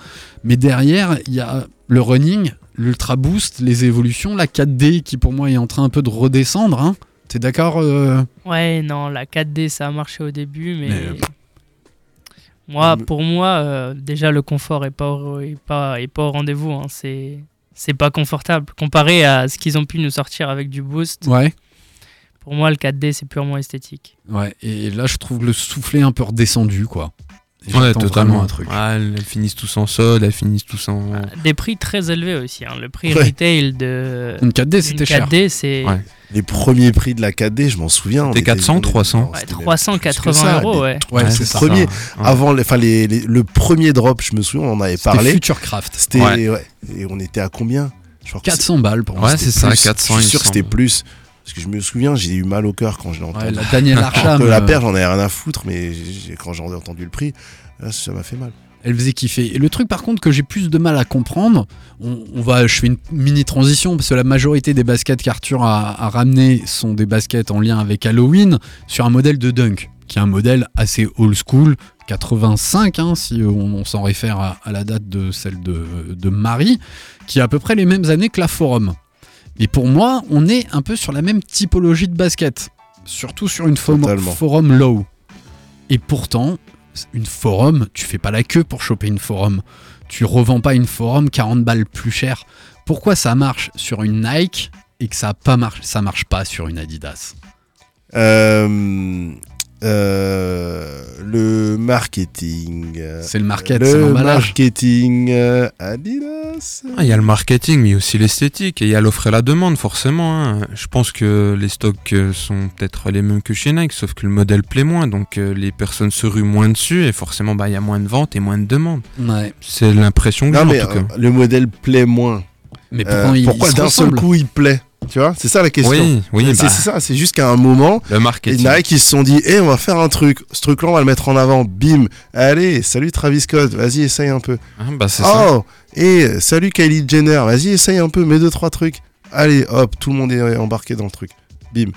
Mais derrière, il y a le running, l'ultra boost, les évolutions, la 4D qui pour moi est en train un peu de redescendre. Hein. T'es d'accord euh? Ouais, non, la 4D ça a marché au début, mais. Mais- Moi, pour moi, euh, déjà le confort est pas au, est pas, est pas au rendez-vous. hein. C'est, c'est pas confortable. Comparé à ce qu'ils ont pu nous sortir avec du boost, Ouais. pour moi le 4D c'est purement esthétique. Ouais. Et là, je trouve le soufflet un peu redescendu, quoi. Ouais, totalement. un truc. Ah, elles, finissent tous en solde, elles finissent tous en. Des prix très élevés aussi. hein. Le prix Ouais. retail de. Une 4D, d'une c'était cher. 4D, c'est. Ouais. Les premiers prix de la 4D, je m'en souviens. C'était était- 400, on était- 300. non, Ouais, c'était même 380 plus que ça, euros, ouais. c'est ça. premiers. Ouais. Avant, les- enfin, les, les- le premier drop, je me souviens, on en avait C'était parlé. Futurecraft. C'était, Ouais. ouais. Et on était à combien? Je crois que 400 balles pour moi. Ouais, c'est ça, plus. 400, Je suis sûr que c'était plus. Parce que je me souviens, j'ai eu mal au cœur quand je l'ai Ouais, entendu. la Daniel Archam. la euh, paire, j'en avais rien à foutre, mais quand j'ai entendu le prix, là, ça m'a fait mal. elle faisait kiffer. Et le truc par contre que j'ai plus de mal à comprendre, on, on va, je fais une mini transition parce que la majorité des baskets qu'Arthur a, a ramenées sont des baskets en lien avec Halloween sur un modèle de Dunk, qui est un modèle assez old school, 85 hein, si on, on s'en réfère à, à la date de celle de, de Marie, qui a à peu près les mêmes années que la Forum. Et pour moi, on est un peu sur la même typologie de basket, surtout sur une forum, low. Et pourtant, une forum, tu fais pas la queue pour choper une forum. Tu revends pas une forum 40 balles plus cher. Pourquoi ça marche sur une Nike et que ça pas marche, ça marche pas sur une Adidas? Euh, euh, le marketing. C'est le marketing euh, Adidas. Ah, Il y a le marketing, mais aussi l'esthétique. Et il y a l'offre et la demande, forcément. hein. Je pense que les stocks euh, sont peut-être les mêmes que chez Nike, sauf que le modèle plaît moins. Donc les personnes se ruent moins dessus. Et forcément, bah, il y a moins de ventes et moins de demandes. Ouais. C'est l'impression que j'ai en tout cas. euh, le modèle plaît moins. Mais Euh, pourquoi d'un seul coup il plaît? Tu vois, c'est ça la question. Oui, oui, c'est bah, ça, c'est juste qu'à un moment, le marketing. Nike ils se sont dit, eh, on va faire un truc. Ce truc-là, on va le mettre en avant. Bim. Allez, salut Travis Scott. Vas-y, essaye un peu. Ah, bah, c'est ça. Oh, et salut Kylie Jenner. Vas-y, essaye un peu. Mets deux trois trucs. Allez, hop, tout le monde est embarqué dans le truc. Bim.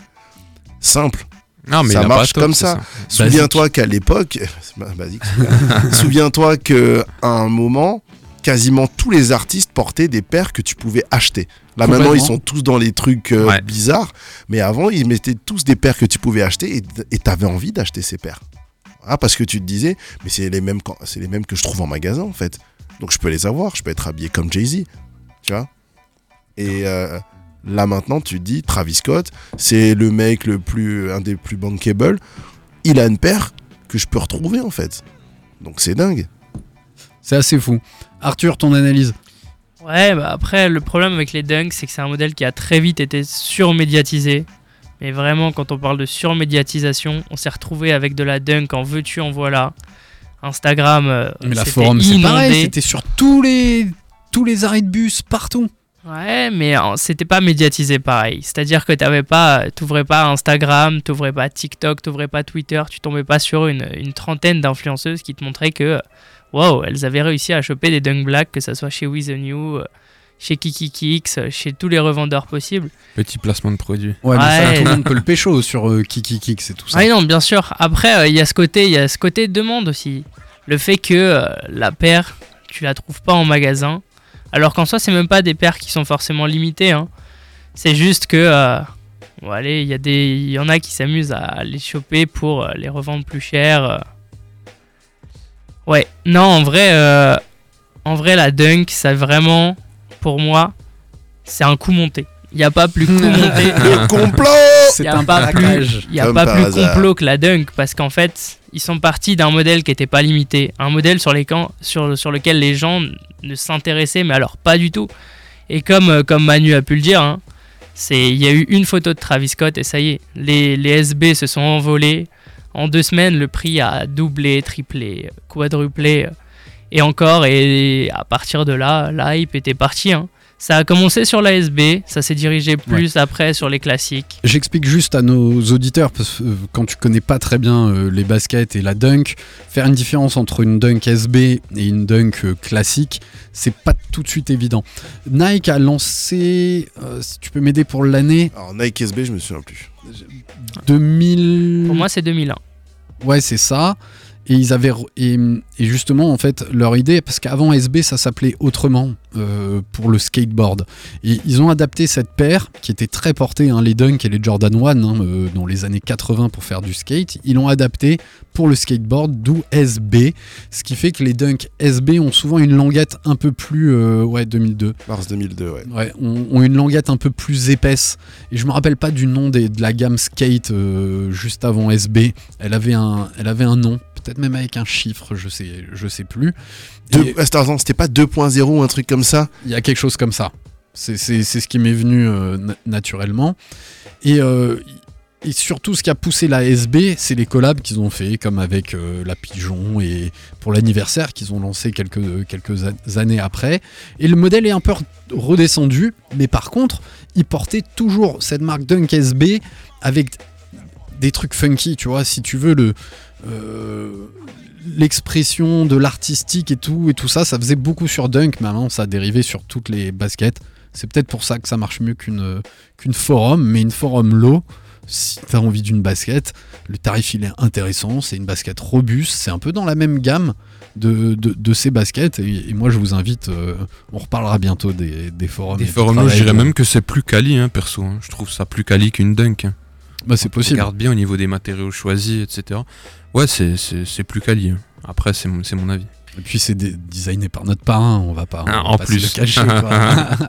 Simple. Non, mais ça marche comme c'est ça. Souviens-toi qu'à l'époque, bah, basique, souviens-toi que à un moment, quasiment tous les artistes portaient des paires que tu pouvais acheter. Là maintenant, ils sont tous dans les trucs euh, Ouais. bizarres, mais avant, ils mettaient tous des paires que tu pouvais acheter et t'avais envie d'acheter ces paires. Ah, parce que tu te disais, mais c'est les mêmes, quand- c'est les mêmes que je trouve en magasin en fait. Donc je peux les avoir, je peux être habillé comme Jay Z, tu vois. Et euh, là maintenant, tu te dis, Travis Scott, c'est le mec le plus, un des plus bankable. Il a une paire que je peux retrouver en fait. Donc c'est dingue. C'est assez fou. Arthur, ton analyse? Ouais, bah après, le problème avec les dunks, c'est que c'est un modèle qui a très vite été surmédiatisé. Mais vraiment, quand on parle de surmédiatisation, on s'est retrouvé avec de la dunk en veux-tu, en voilà. Instagram, euh, Mais la c'était forum, c'est pareil. C'était sur tous les, tous les arrêts de bus, partout. Ouais, mais euh, c'était pas médiatisé pareil. C'est-à-dire que t'avais pas, t'ouvrais pas Instagram, t'ouvrais pas TikTok, t'ouvrais pas Twitter, tu tombais pas sur une, une trentaine d'influenceuses qui te montraient que, waouh, elles avaient réussi à choper des Dunk Black, que ça soit chez With the New, euh, chez KikiKix, euh, chez tous les revendeurs possibles. Petit placement de produit. Ouais, mais ça, Ouais. tout le monde peut le pécho sur euh, Kiki Kicks et tout ça. Ah oui, non, bien sûr. Après, euh, il y a ce côté, il y a ce côté demande aussi. Le fait que euh, la paire, tu la trouves pas en magasin, alors qu'en soi, c'est même pas des paires qui sont forcément limitées. hein. C'est juste que, euh, bon, allez, il y a des, il y en a qui s'amusent à les choper pour les revendre plus cher. Ouais, non, en vrai, euh, en vrai, la dunk, ça vraiment, pour moi, c'est un coup monté. Il n'y a pas plus coup monté. Le complot Il n'y a un pas braquage. plus, il y a pas plus complot que la Dunk parce qu'en fait, ils sont partis d'un modèle qui n'était pas limité, un modèle sur, les camps, sur, sur lequel les gens ne s'intéressaient, mais alors pas du tout. Et comme, euh, comme Manu a pu le dire, hein, c'est- il y a eu une photo de Travis Scott et ça y est, les, les SB se sont envolés. En deux semaines, le prix a doublé, triplé, quadruplé euh, et encore. Et à partir de là, la hype était partie. hein. Ça a commencé sur la SB, ça s'est dirigé plus après sur les classiques. J'explique juste à nos auditeurs, parce que euh, quand tu connais pas très bien euh, les baskets et la dunk, faire une différence entre une dunk SB et une dunk classique, c'est pas tout de suite évident. Nike a lancé, euh, si tu peux m'aider pour l'année, Alors Nike SB, je me souviens plus. 2000. Pour moi, c'est 2001. Ouais, c'est ça. Et ils avaient et, et justement en fait leur idée parce qu'avant SB ça s'appelait autrement euh, pour le skateboard et ils ont adapté cette paire qui était très portée hein, les Dunk et les Jordan 1 hein, euh, dans les années 80 pour faire du skate ils l'ont adapté pour le skateboard d'où SB ce qui fait que les Dunk SB ont souvent une languette un peu plus euh, ouais 2002 Mars 2002, ouais. Ouais, ont, ont une languette un peu plus épaisse. Et je me rappelle pas du nom des- de la gamme Skate juste avant SB. Elle avait un, elle avait un nom, peut-être même avec un chiffre, je sais, je sais plus. Deux- Et Attends, attends, c'était pas 2.0 ou un truc comme ça? Il y a quelque chose comme ça. C'est c'est- c'est ce qui m'est venu euh, na- naturellement. Et, euh, et surtout, ce qui a poussé la SB, c'est les collabs qu'ils ont fait, comme avec euh, la Pigeon et pour l'anniversaire qu'ils ont lancé quelques, quelques années après. Et le modèle est un peu re- redescendu, mais par contre, il portait toujours cette marque Dunk SB avec des trucs funky, tu vois. Si tu veux, le. Euh, l'expression de l'artistique et tout et tout ça ça faisait beaucoup sur Dunk mais maintenant ça a dérivé sur toutes les baskets c'est peut-être pour ça que ça marche mieux qu'une qu'une forum mais une forum low si t'as envie d'une basket le tarif il est intéressant c'est une basket robuste c'est un peu dans la même gamme de, de, de ces baskets et, et moi je vous invite euh, on reparlera bientôt des, des forums Des forums, je dirais même que c'est plus quali, hein, perso. hein. Je trouve ça plus quali qu'une dunk. hein. Bah, c'est possible Regarde bien au niveau des matériaux choisis, etc. Ouais, c'est- c'est c'est plus quali. hein. Après, c'est mon, c'est mon avis. et puis c'est designé par notre parrain on va pas, on Ah, va en pas se plus. le cacher quoi.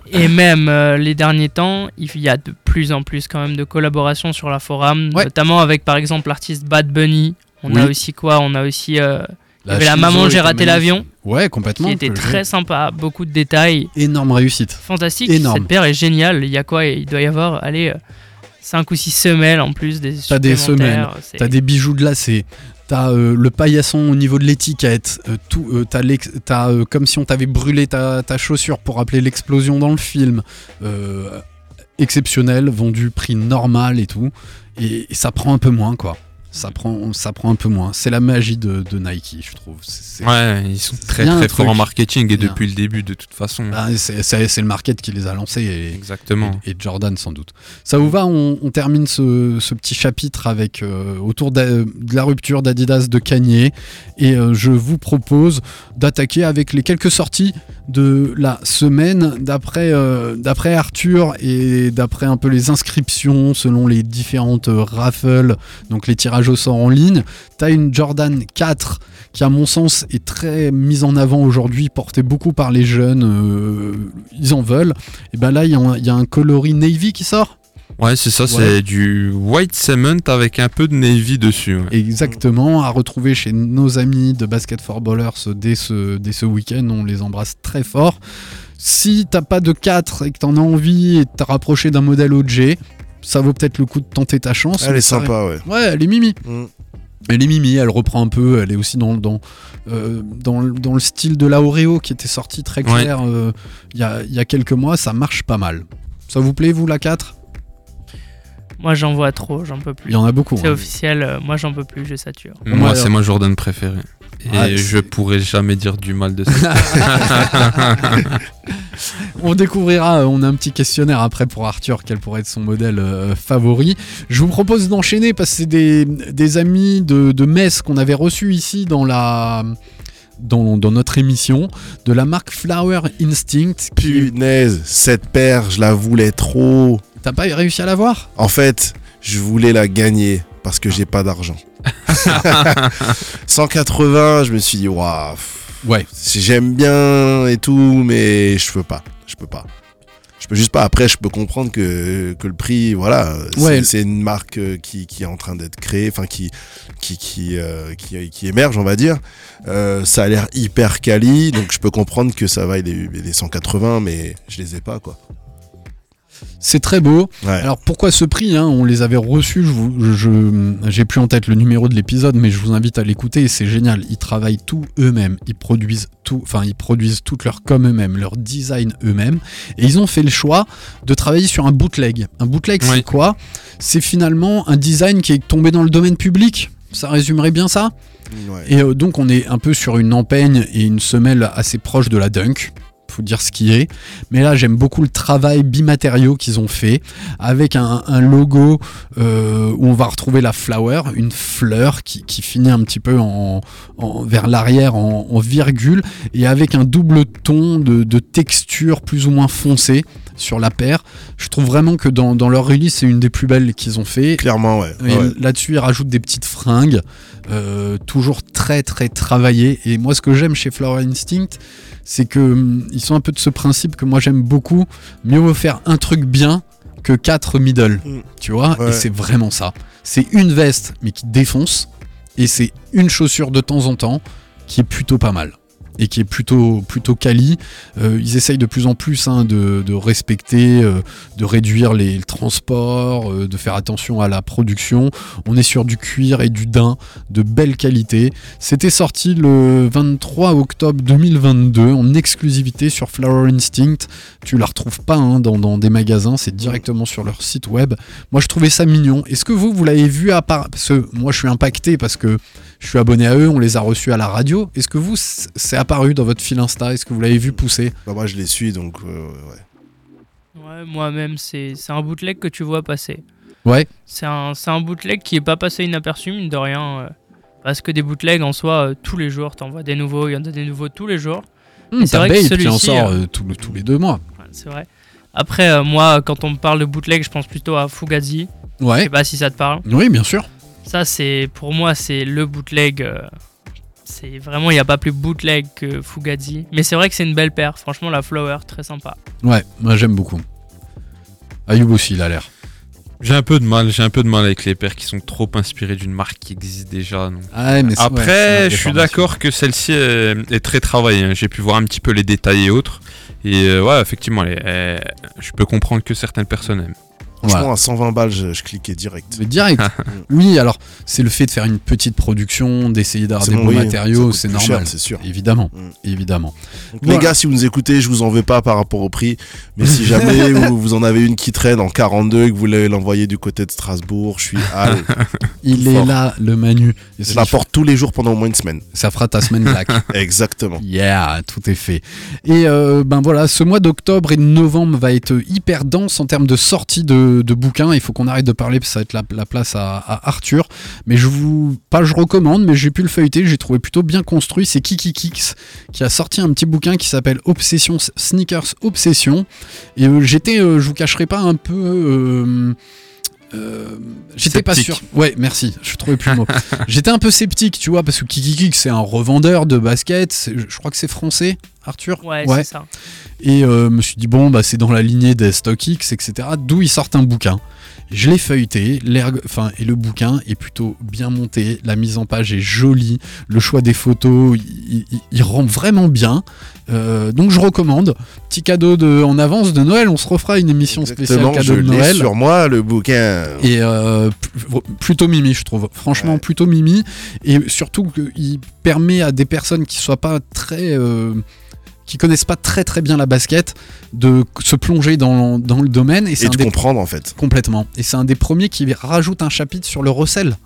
Et même euh, les derniers temps, il y a de plus en plus quand même de collaborations sur la forum, Ouais. notamment avec par exemple l'artiste Bad Bunny. On Oui. a aussi quoi? On a aussi euh, il y avait la maman j'ai raté l'avion ouais complètement qui était très sympa, beaucoup de détails, énorme réussite fantastique. Énorme. Cette paire est géniale. Il y a quoi? Il doit y avoir allez 5 ou 6 semelles en plus des T'as des. C'est- T'as des bijoux de lacets, t'as euh, le paillasson au niveau de l'étiquette, euh, tout, euh, t'as t'as, euh, comme si on t'avait brûlé ta, ta chaussure pour rappeler l'explosion dans le film. Exceptionnel, vendu prix normal et tout. Et, et ça prend un peu moins, quoi. Ça prend, ça prend un peu moins. C'est la magie de, de Nike, je trouve. Ouais, ils sont très très forts en marketing et Bien. depuis le début, de toute façon. Ah, c'est le market qui les a lancés et, Exactement. et, et Jordan sans doute. Ça vous va on, on termine ce, ce petit chapitre avec euh, autour de la rupture d'Adidas de Kanye et euh, je vous propose d'attaquer avec les quelques sorties de la semaine d'après euh, d'après Arthur et d'après un peu les inscriptions selon les différentes raffles donc les tirages au sort en ligne. T'as une Jordan 4 qui à mon sens est très mise en avant aujourd'hui, portée beaucoup par les jeunes, euh, ils en veulent. Et ben là il y, a un- il y a un coloris navy qui sort. Ouais, c'est ça, c'est du white cement avec un peu de navy dessus. ouais. Exactement, à retrouver chez nos amis de Basket for Ballers dès ce, dès ce week-end, on les embrasse très fort. Si t'as pas de 4 et que t'en as envie et de te rapprocher d'un modèle OG, ça vaut peut-être le coup de tenter ta chance. Elle est sympa, ouais. Ouais, elle est mimi. Mm. Elle est mimi, elle reprend un peu, elle est aussi dans, dans, euh, dans, le- dans le style de la Oreo qui était sorti très Ouais. clair euh, il y, a, il y a quelques mois, ça marche pas mal. Ça vous plaît, vous, la 4 Moi j'en vois trop, j'en peux Il plus. y en a beaucoup. C'est hein. officiel, euh, moi j'en peux plus, je sature. Moi, Ouais, c'est ma Jordan préférée. Et Ouais, je pourrais jamais dire du mal de ça. On découvrira, euh, on a un petit questionnaire après pour Arthur, quel pourrait être son modèle euh, favori. Je vous propose d'enchaîner parce que c'est des, des amis de, de Metz qu'on avait reçus ici dans la... Dans, dans notre émission de la marque Flower Instinct. Qui... Punaise, cette paire, je la voulais trop. T'as pas réussi à la voir? En fait, je voulais la gagner parce que j'ai pas d'argent. 180, je me suis dit, waouh, Ouais. j'aime bien et tout, mais je peux pas. Je peux pas. Je peux juste pas. Après, je peux comprendre que, que le prix, voilà, c'est- Ouais. c'est une marque euh, qui, qui est en train d'être créée, enfin qui qui qui, euh, qui qui émerge, on va dire. Euh, ça a l'air hyper quali, donc je peux comprendre que ça vaille les, les 180, mais je les ai pas quoi. C'est très beau. Ouais. Alors pourquoi ce prix hein? On les avait reçus. Je j'ai plus en tête le numéro de l'épisode, mais je vous invite à l'écouter. C'est génial. Ils travaillent tout eux-mêmes. Ils produisent tout. Enfin, ils produisent toute leur com eux-mêmes, leur design eux-mêmes. Et ils ont fait le choix de travailler sur un bootleg. Un bootleg, c'est quoi? C'est finalement un design qui est tombé dans le domaine public. Ça résumerait bien ça? Ouais. et euh, donc on est un peu sur une empeigne et une semelle assez proche de la Dunk. Faut dire ce qui est. Mais là j'aime beaucoup le travail bimatériaux qu'ils ont fait avec un, un logo euh, où on va retrouver la flower, une fleur qui, qui finit un petit peu en, en- vers l'arrière en, en virgule et avec un double ton de, de texture plus ou moins foncée sur la paire. Je trouve vraiment que dans, dans leur release c'est une des plus belles qu'ils ont fait. Clairement, ouais. là-dessus, ils rajoutent des petites fringues, euh, toujours très très travaillées. Et moi, ce que j'aime chez Flower Instinct, c'est que hum, ils sont un peu de ce principe que moi j'aime beaucoup. Mieux vaut faire un truc bien que quatre middle, Mm. tu vois? Ouais. Et c'est vraiment ça. C'est une veste, mais qui défonce, et c'est une chaussure de temps en temps qui est plutôt pas mal. Et qui est plutôt plutôt quali. Euh, ils essayent de plus en plus hein, de, de respecter, euh, de réduire les, le transport, euh, de faire attention à la production. On est sur du cuir et du daim de belle qualité. C'était sorti le 23 octobre 2022 en exclusivité sur Flower Instinct. Tu la retrouves pas hein, dans, dans des magasins, c'est directement sur leur site web. Moi, je trouvais ça mignon. Est-ce que vous, vous l'avez vu à part Parce que moi, je suis impacté parce que je suis abonné à eux, on les a reçus à la radio. Est-ce que vous, c'est apparu dans votre fil Insta? Est-ce que vous l'avez vu pousser? Bah, moi, je les suis, donc euh, ouais. Ouais, moi-même, c'est c'est un bootleg que tu vois passer. Ouais. C'est un, c'est un bootleg qui est pas passé inaperçu, mine de rien. euh, parce que des bootlegs en soi, euh, tous les jours, t'en vois des nouveaux, il y en a des nouveaux tous les jours. Hum, c'est vrai que qui en sort tous, tous les deux mois. Ouais, c'est vrai. Après, euh, moi, quand on me parle de bootleg, je pense plutôt à Fugazi. Je Ouais. sais pas si ça te parle. Oui, bien sûr. Ça, c'est pour moi, c'est le bootleg. euh, c'est vraiment, il n'y a pas plus bootleg que Fugazi. Mais c'est vrai que c'est une belle paire. Franchement, la Flower, très sympa. Ouais, moi j'aime beaucoup. Ayoub aussi, il a l'air. J'ai un peu de mal, j'ai un peu de mal avec les paires qui sont trop inspirées d'une marque qui existe déjà. donc. Ah ouais, mais c'est- ouais, c'est Après, je suis d'accord que celle-ci est, est très travaillée. hein. J'ai pu voir un petit peu les détails et autres. Et euh, ouais, effectivement, elle est- elle- je peux comprendre que certaines personnes aiment. Franchement, Voilà. à 120 balles, je, je cliquais direct. Mais direct. oui, alors c'est le fait de faire une petite production, d'essayer d'avoir des bon, bons oui, matériaux, c'est normal. c'est sûr. Évidemment, Mm. évidemment. Donc, Voilà. Les gars, si vous nous écoutez, je vous en veux pas par rapport au prix. Mais si jamais vous, vous en avez une qui traîne en 42 et que vous voulez l'envoyer du côté de Strasbourg, je suis à. Il est fort. là, le Manu. Et je ça, l'apporte tous les jours pendant au moins une semaine. ça fera ta semaine black. Exactement. Yeah, tout est fait. Et euh, ben voilà, ce mois d'octobre et de novembre va être hyper dense en termes de sortie de, de bouquins. Il faut qu'on arrête de parler parce que ça va être la, la place à, Arthur. Mais je vous, pas je recommande, mais j'ai pu le feuilleter, j'ai trouvé plutôt bien construit. C'est Kiki Kix qui a sorti un petit bouquin qui s'appelle Obsession Sneakers Obsession. Et euh, j'étais, euh, je vous cacherai pas un peu. Euh, J'étais pas sûr. Ouais, merci. Je trouvais plus le mot. J'étais un peu sceptique, tu vois, parce que Kiki Kix c'est un revendeur de basket. c'est- Je crois que c'est français, Arthur? Ouais, c'est ça. Et euh, me suis dit, bon, bah, c'est dans la lignée des StockX, etc. D'où ils sortent un bouquin. Je l'ai feuilleté, l'erg- enfin, et le bouquin est plutôt bien monté, la mise en page est jolie, le choix des photos, il, il- il rend vraiment bien. Euh, donc je recommande. Petit cadeau de, en avance de Noël, on se refera une émission spéciale cadeau je de Noël. sur moi, le bouquin. Et euh, plutôt mimi, je trouve. Franchement, Ouais. plutôt mimi. Et surtout qu'il permet à des personnes qui soient pas très. euh, qui connaissent pas très très bien la basket de se plonger dans, dans le domaine. Et, de des- comprendre en fait. Complètement. Et c'est un des premiers qui rajoute un chapitre sur le recel.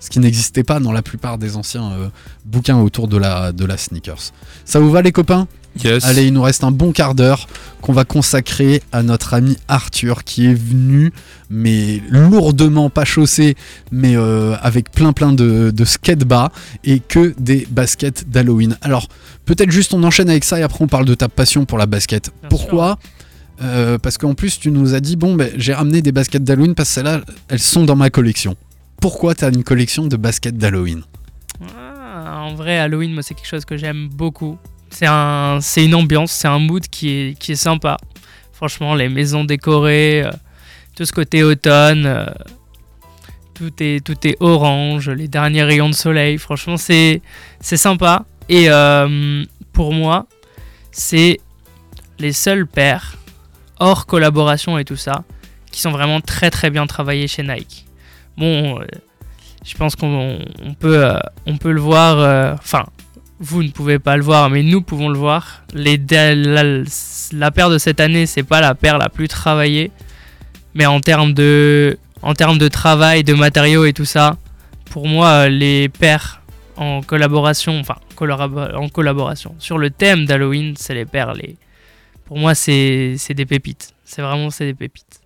Ce qui n'existait pas dans la plupart des anciens euh, bouquins autour de la, de la sneakers. Ça vous va les copains? Yes. Allez, il nous reste un bon quart d'heure qu'on va consacrer à notre ami Arthur qui est venu, mais lourdement pas chaussé, mais euh, avec plein plein de, de skate bas et que des baskets d'Halloween. Alors, peut-être juste on enchaîne avec ça et après on parle de ta passion pour la basket. Bien Pourquoi? Euh, Parce qu'en plus, tu nous as dit, bon, ben, j'ai ramené des baskets d'Halloween parce que celles-là, elles sont dans ma collection. Pourquoi tu as une collection de baskets d'Halloween? Ah, en vrai, Halloween, moi, c'est quelque chose que j'aime beaucoup. C'est un, une ambiance, c'est un mood qui est, qui est sympa. Franchement, les maisons décorées, euh, tout ce côté automne, euh, tout, est, tout est orange, les derniers rayons de soleil. Franchement, c'est sympa. Et euh, pour moi, c'est les seuls paires, hors collaboration et tout ça, qui sont vraiment très très bien travaillés chez Nike. Bon, je pense qu'on on peut, on peut le voir. Enfin, vous ne pouvez pas le voir, mais nous pouvons le voir. La, paire de cette année, c'est pas la paire la plus travaillée, mais en termes de, en termes de travail, de matériaux et tout ça, pour moi, euh, les paires en collaboration, enfin en collaboration sur le thème d'Halloween, c'est les paires. Pour moi, c'est des pépites. C'est vraiment des pépites.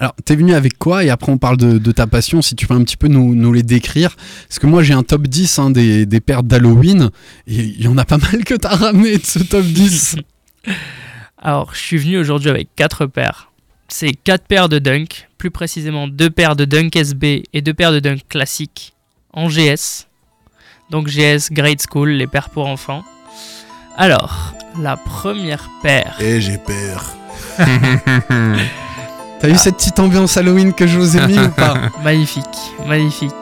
Alors, t'es venu avec quoi Et après, on parle de, de ta passion, si tu peux un petit peu nous, nous les décrire. Parce que moi, j'ai un top 10 hein, des, des paires d'Halloween. Et il y en a pas mal que t'as ramené de ce top 10. Alors, je suis venu aujourd'hui avec quatre paires. C'est quatre paires de Dunk, plus précisément deux paires de Dunk SB et deux paires de Dunk classiques en GS. Donc GS Grade School, les paires pour enfants. Alors, la première paire. Et j'ai peur. T'as eu cette petite ambiance Halloween que je vous ai mis ou pas Magnifique, magnifique.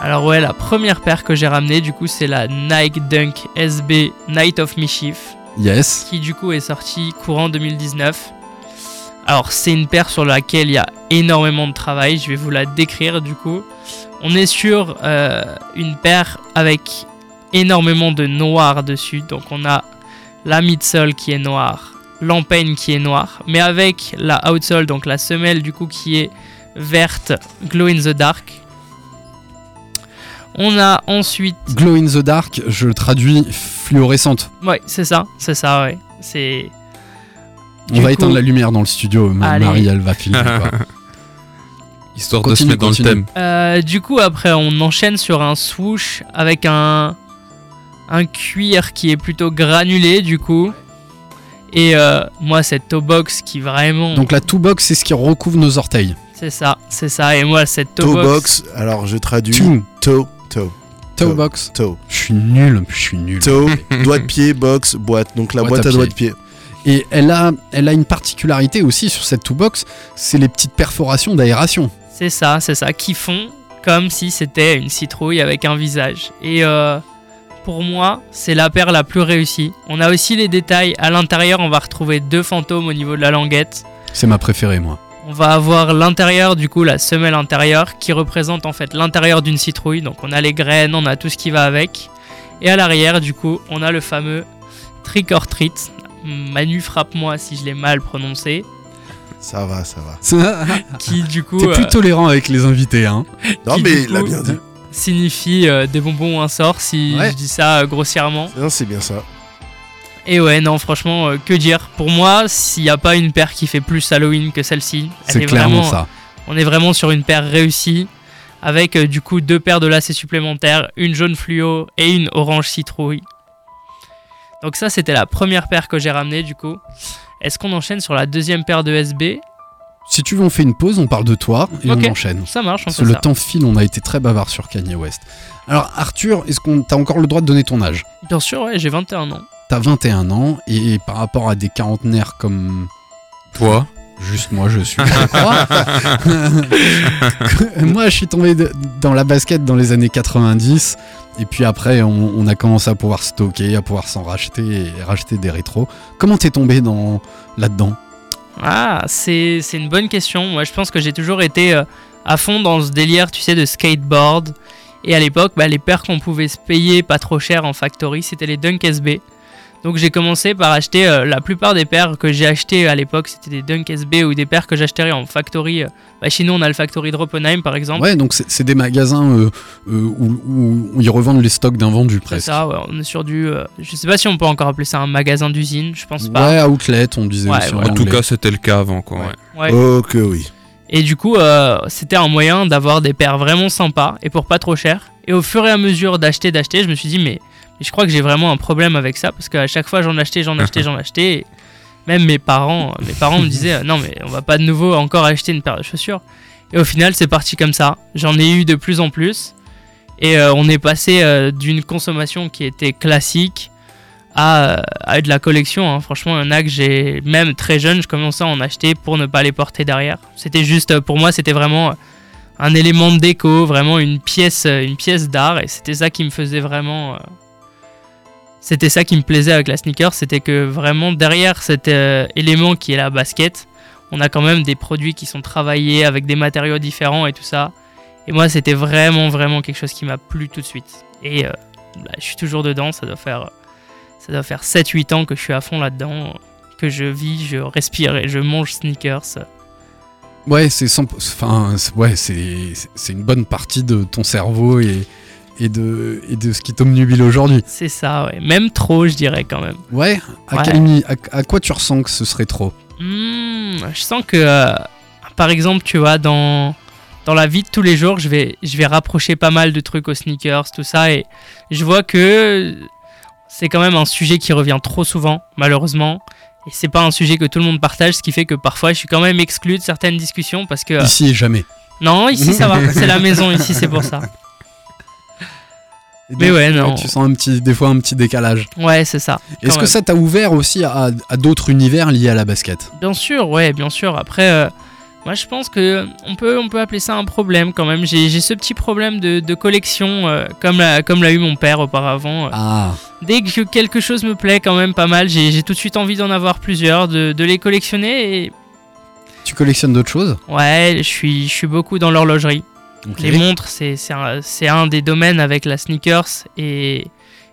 Alors ouais, la première paire que j'ai ramenée, du coup, c'est la Nike Dunk SB Night of Mischief. Yes. qui du coup est sorti courant 2019. Alors c'est une paire sur laquelle il y a énormément de travail, je vais vous la décrire du coup. On est sur euh, une paire avec énormément de noir dessus, donc on a la midsole qui est noire, l'empeigne qui est noire, mais avec la outsole, donc la semelle du coup qui est verte, glow in the dark. On a ensuite Glow in the dark, je le traduis fluorescente. Ouais, c'est ça, c'est ça, ouais. C'est. On Du va coup- éteindre la lumière dans le studio. Allez. Marie, elle va filmer. quoi. Histoire de se Continue, mettre dans le thème. Euh, du coup, après, on enchaîne sur un swoosh avec un. Un cuir qui est plutôt granulé, du coup. Et euh, moi, cette toe box qui vraiment. Donc la two box, c'est ce qui recouvre nos orteils. C'est ça, c'est ça. Et moi, cette toe, Toe box. box, alors je traduis. Toe, toe. Toe Toe. box. Toe. Je suis nul, je suis nul. Toe, doigt de pied, box, boîte. Donc la Boîte boîte, à à, doigt de pied. Et elle a, elle a une particularité aussi sur cette two box, c'est les petites perforations d'aération. C'est ça, c'est ça. Qui font comme si c'était une citrouille avec un visage. Et euh, pour moi, c'est la paire la plus réussie. On a aussi les détails. À l'intérieur, on va retrouver deux fantômes au niveau de la languette. C'est ma préférée, moi. On va avoir l'intérieur, du coup, la semelle intérieure qui représente en fait l'intérieur d'une citrouille. Donc on a les graines, on a tout ce qui va avec. Et à l'arrière, du coup, on a le fameux trick or treat. Manu frappe-moi si je l'ai mal prononcé. Ça va, ça va. Qui du coup T'es plus euh, tolérant avec les invités, hein. Non, Qui, mais il l'a coup, bien dit. Signifie euh, des bonbons ou un sort si Ouais. je dis ça euh, grossièrement. Non, c'est bien ça. Et ouais, non, franchement, euh, que dire Pour moi, s'il n'y a pas une paire qui fait plus Halloween que celle-ci, elle C'est est clairement vraiment- ça. On est vraiment sur une paire réussie, avec du coup deux paires de lacets supplémentaires, une jaune fluo et une orange citrouille. Donc ça, c'était la première paire que j'ai ramenée du coup. Est-ce qu'on enchaîne sur la deuxième paire de SB Si tu veux, on fait une pause, on parle de toi et on enchaîne. Ça marche, on Parce fait que le ça. temps file, on a été très bavard sur Kanye West. Alors Arthur, est-ce qu'on t'as encore le droit de donner ton âge? Bien sûr, ouais, j'ai 21 ans. T'as 21 ans et par rapport à des quarantenaires comme Toi? Juste moi, je suis, je crois. moi, je suis tombé de- dans la basket dans les années 90 et puis après, on, on a commencé à pouvoir stocker, à pouvoir s'en racheter et racheter des rétros. Comment t'es tombé dans là-dedans? Ah, c'est une bonne question. Moi, je pense que j'ai toujours été euh, à fond dans ce délire, tu sais, de skateboard. Et à l'époque, bah, les paires qu'on pouvait se payer pas trop cher en factory, c'était les Dunk SB. Donc j'ai commencé par acheter euh, la plupart des paires que j'ai achetées à l'époque, c'était des Dunk SB ou des paires que j'achèterais en factory. euh, Bah, chez nous, on a le factory de Oppenheim par exemple. Ouais, donc c'est c'est des magasins euh, euh, où, où- où ils revendent les stocks d'invendus C'est presque. ça, ouais, on est sur du. euh, je sais pas si on peut encore appeler ça un magasin d'usine, je pense pas. Ouais, outlet, on disait Ouais, aussi ouais. en En tout cas, c'était le cas avant, quoi. ouais. Ouais. Oh que oui. Et du coup, euh, c'était un moyen d'avoir des paires vraiment sympas et pour pas trop cher. Et au fur et à mesure d'acheter, d'acheter, je me suis dit, mais, mais je crois que j'ai vraiment un problème avec ça parce qu'à chaque fois j'en achetais, j'en achetais, j'en achetais. Et même mes parents, mes parents me disaient, euh, non, mais on va pas de nouveau encore acheter une paire de chaussures. Et au final, c'est parti comme ça. J'en ai eu de plus en plus. Et euh, on est passé euh, d'une consommation qui était classique à, à de la collection. hein. Franchement, il y en a que j'ai, même très jeune, je commençais à en acheter pour ne pas les porter derrière. C'était juste, euh, pour moi, c'était vraiment un élément de déco, vraiment une pièce, euh, une pièce d'art, et c'était ça qui me faisait vraiment. euh, C'était ça qui me plaisait avec la sneaker, c'était que vraiment derrière cet euh, élément qui est la basket, on a quand même des produits qui sont travaillés avec des matériaux différents et tout ça. Et moi, c'était vraiment, vraiment quelque chose qui m'a plu tout de suite. Et euh, bah, je suis toujours dedans, ça doit faire, ça doit faire 7-8 ans que je suis à fond là-dedans, que je vis, je respire et je mange sneakers. Ouais, c'est enfin, ouais, c'est une bonne partie de ton cerveau et, et de et de ce qui t'omnubile aujourd'hui. C'est ça, ouais. Même trop, je dirais quand même. Ouais. À, Ouais. quel ni- à, à quoi tu ressens que ce serait trop? Hmm, je sens que, euh, par exemple, tu vois, dans, dans la vie de tous les jours, je vais, je vais rapprocher pas mal de trucs aux sneakers, tout ça, et je vois que c'est quand même un sujet qui revient trop souvent, malheureusement. Et c'est pas un sujet que tout le monde partage, ce qui fait que parfois je suis quand même exclu de certaines discussions parce que. euh, Ici jamais. Non, ici ça va, c'est la maison ici, c'est pour ça. Et Mais ouais, non. Tu sens un petit, des fois un petit décalage. Ouais, c'est ça. Est-ce que ça t'a ouvert aussi à, à d'autres univers liés à la basket? Bien sûr, ouais, bien sûr. Après, euh, moi je pense que on peut, on peut appeler ça un problème quand même. J'ai ce petit problème de, de collection, euh, comme l'a comme l'a eu mon père auparavant. Euh, Ah, Dès que quelque chose me plaît quand même pas mal, j'ai j'ai tout de suite envie d'en avoir plusieurs, de, de les collectionner. Et tu collectionnes d'autres choses? Ouais, je suis, je suis beaucoup dans l'horlogerie. Les montres, c'est un, des domaines avec la sneakers et,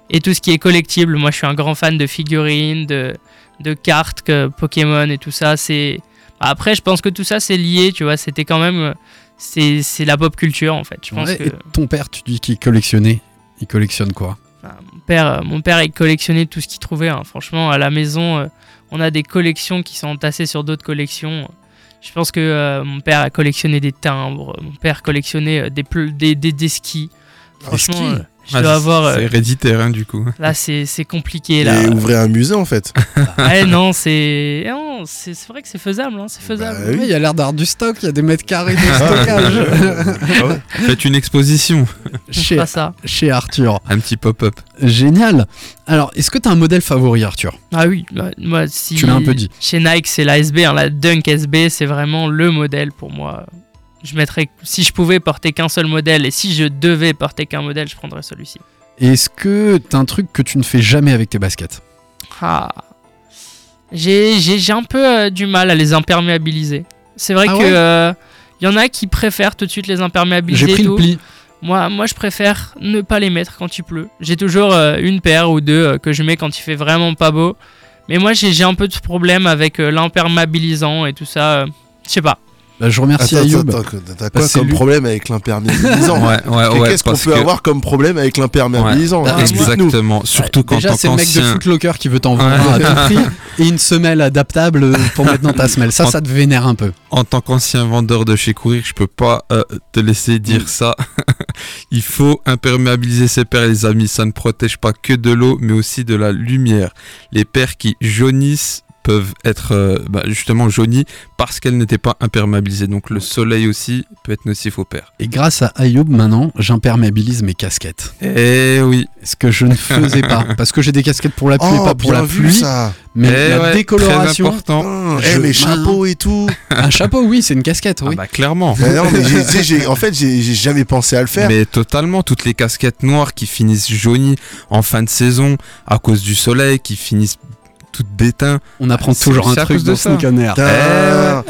et tout ce qui est collectible. Moi, je suis un grand fan de figurines, de, de cartes, que Pokémon et tout ça. C'est Après, je pense que tout ça, c'est lié, tu vois. C'était quand même. C'est la pop culture, en fait. Je pense Ouais, que Et ton père, tu dis qu'il collectionnait. Il collectionne quoi? Mon père, euh, mon père, il collectionnait tout ce qu'il trouvait. hein. Franchement, à la maison, euh, on a des collections qui sont entassées sur d'autres collections. Je pense que euh, mon père a collectionné des timbres, mon père collectionnait euh, des, des, des skis. Franchement, skis? euh, je Ah, dois c'est- avoir. euh, C'est héréditaire, hein, du coup. là, c'est c'est compliqué. Là. Et ouvrir un musée en fait. Ouais, non, c'est c'est vrai que c'est faisable. hein, c'est faisable. Bah oui. Ouais, Il y a l'air d'avoir du stock, il y a des mètres carrés de Ah stockage Faites une exposition, chez, Pas ça. chez Arthur. un petit pop-up. Génial. Alors, est-ce que tu as un modèle favori, Arthur? Ah oui, bah, moi, si. Tu l'as un peu dit. Chez Nike, c'est la SB, hein, la Dunk SB, c'est vraiment le modèle pour moi. Je mettrais, si je pouvais porter qu'un seul modèle et si je devais porter qu'un modèle, je prendrais celui-ci. Est-ce que t'as un truc que tu ne fais jamais avec tes baskets? Ah. J'ai j'ai- j'ai un peu euh, du mal à les imperméabiliser. C'est vrai Ah que ouais? euh, y en a qui préfèrent tout de suite les imperméabiliser. J'ai pris le pli. Moi, moi, je préfère ne pas les mettre quand il pleut. J'ai toujours euh, une paire ou deux que je mets quand il fait vraiment pas beau. Mais moi, j'ai j'ai un peu de problème avec l'imperméabilisant et tout ça. je sais pas. Bah, je remercie Attends, Ayoub. t'as quoi Bah, c'est comme lui. problème avec l'imperméabilisant Ouais, ouais, Et ouais. Qu'est-ce qu'on peut que- avoir comme problème avec l'imperméabilisant Bah. Exactement. Surtout quand Déjà, c'est le mec de. Footlocker qui veut t'en vendre Ouais. un à tout prix et une semelle adaptable pour mettre dans ta semelle. Ça, ça te vénère un peu. En tant qu'ancien vendeur de chez Courir, je peux pas euh, te laisser dire Mm. ça. Il faut imperméabiliser ses paires, les amis. Ça ne protège pas que de l'eau, mais aussi de la lumière. Les paires qui jaunissent peuvent être euh, bah, justement jaunies parce qu'elles n'étaient pas imperméabilisées. Donc le soleil aussi peut être nocif aux paires. Et grâce à Ayoub, maintenant, j'imperméabilise mes casquettes. Eh oui. Ce que je ne faisais pas. Parce que j'ai des casquettes pour la pluie et Oh, pas pour bien la vu pluie. ça Mais Eh la ouais, décoloration. Très important. Putain, Je- Eh, mes chapeaux et tout Un chapeau, oui, c'est une casquette, oui. Ah bah clairement. Mais non, mais en fait, j'ai jamais pensé à le faire. Mais totalement, toutes les casquettes noires qui finissent jaunies en fin de saison à cause du soleil, qui finissent toutes d'éteint. On apprend toujours un truc de. Sneak on Air. Putain.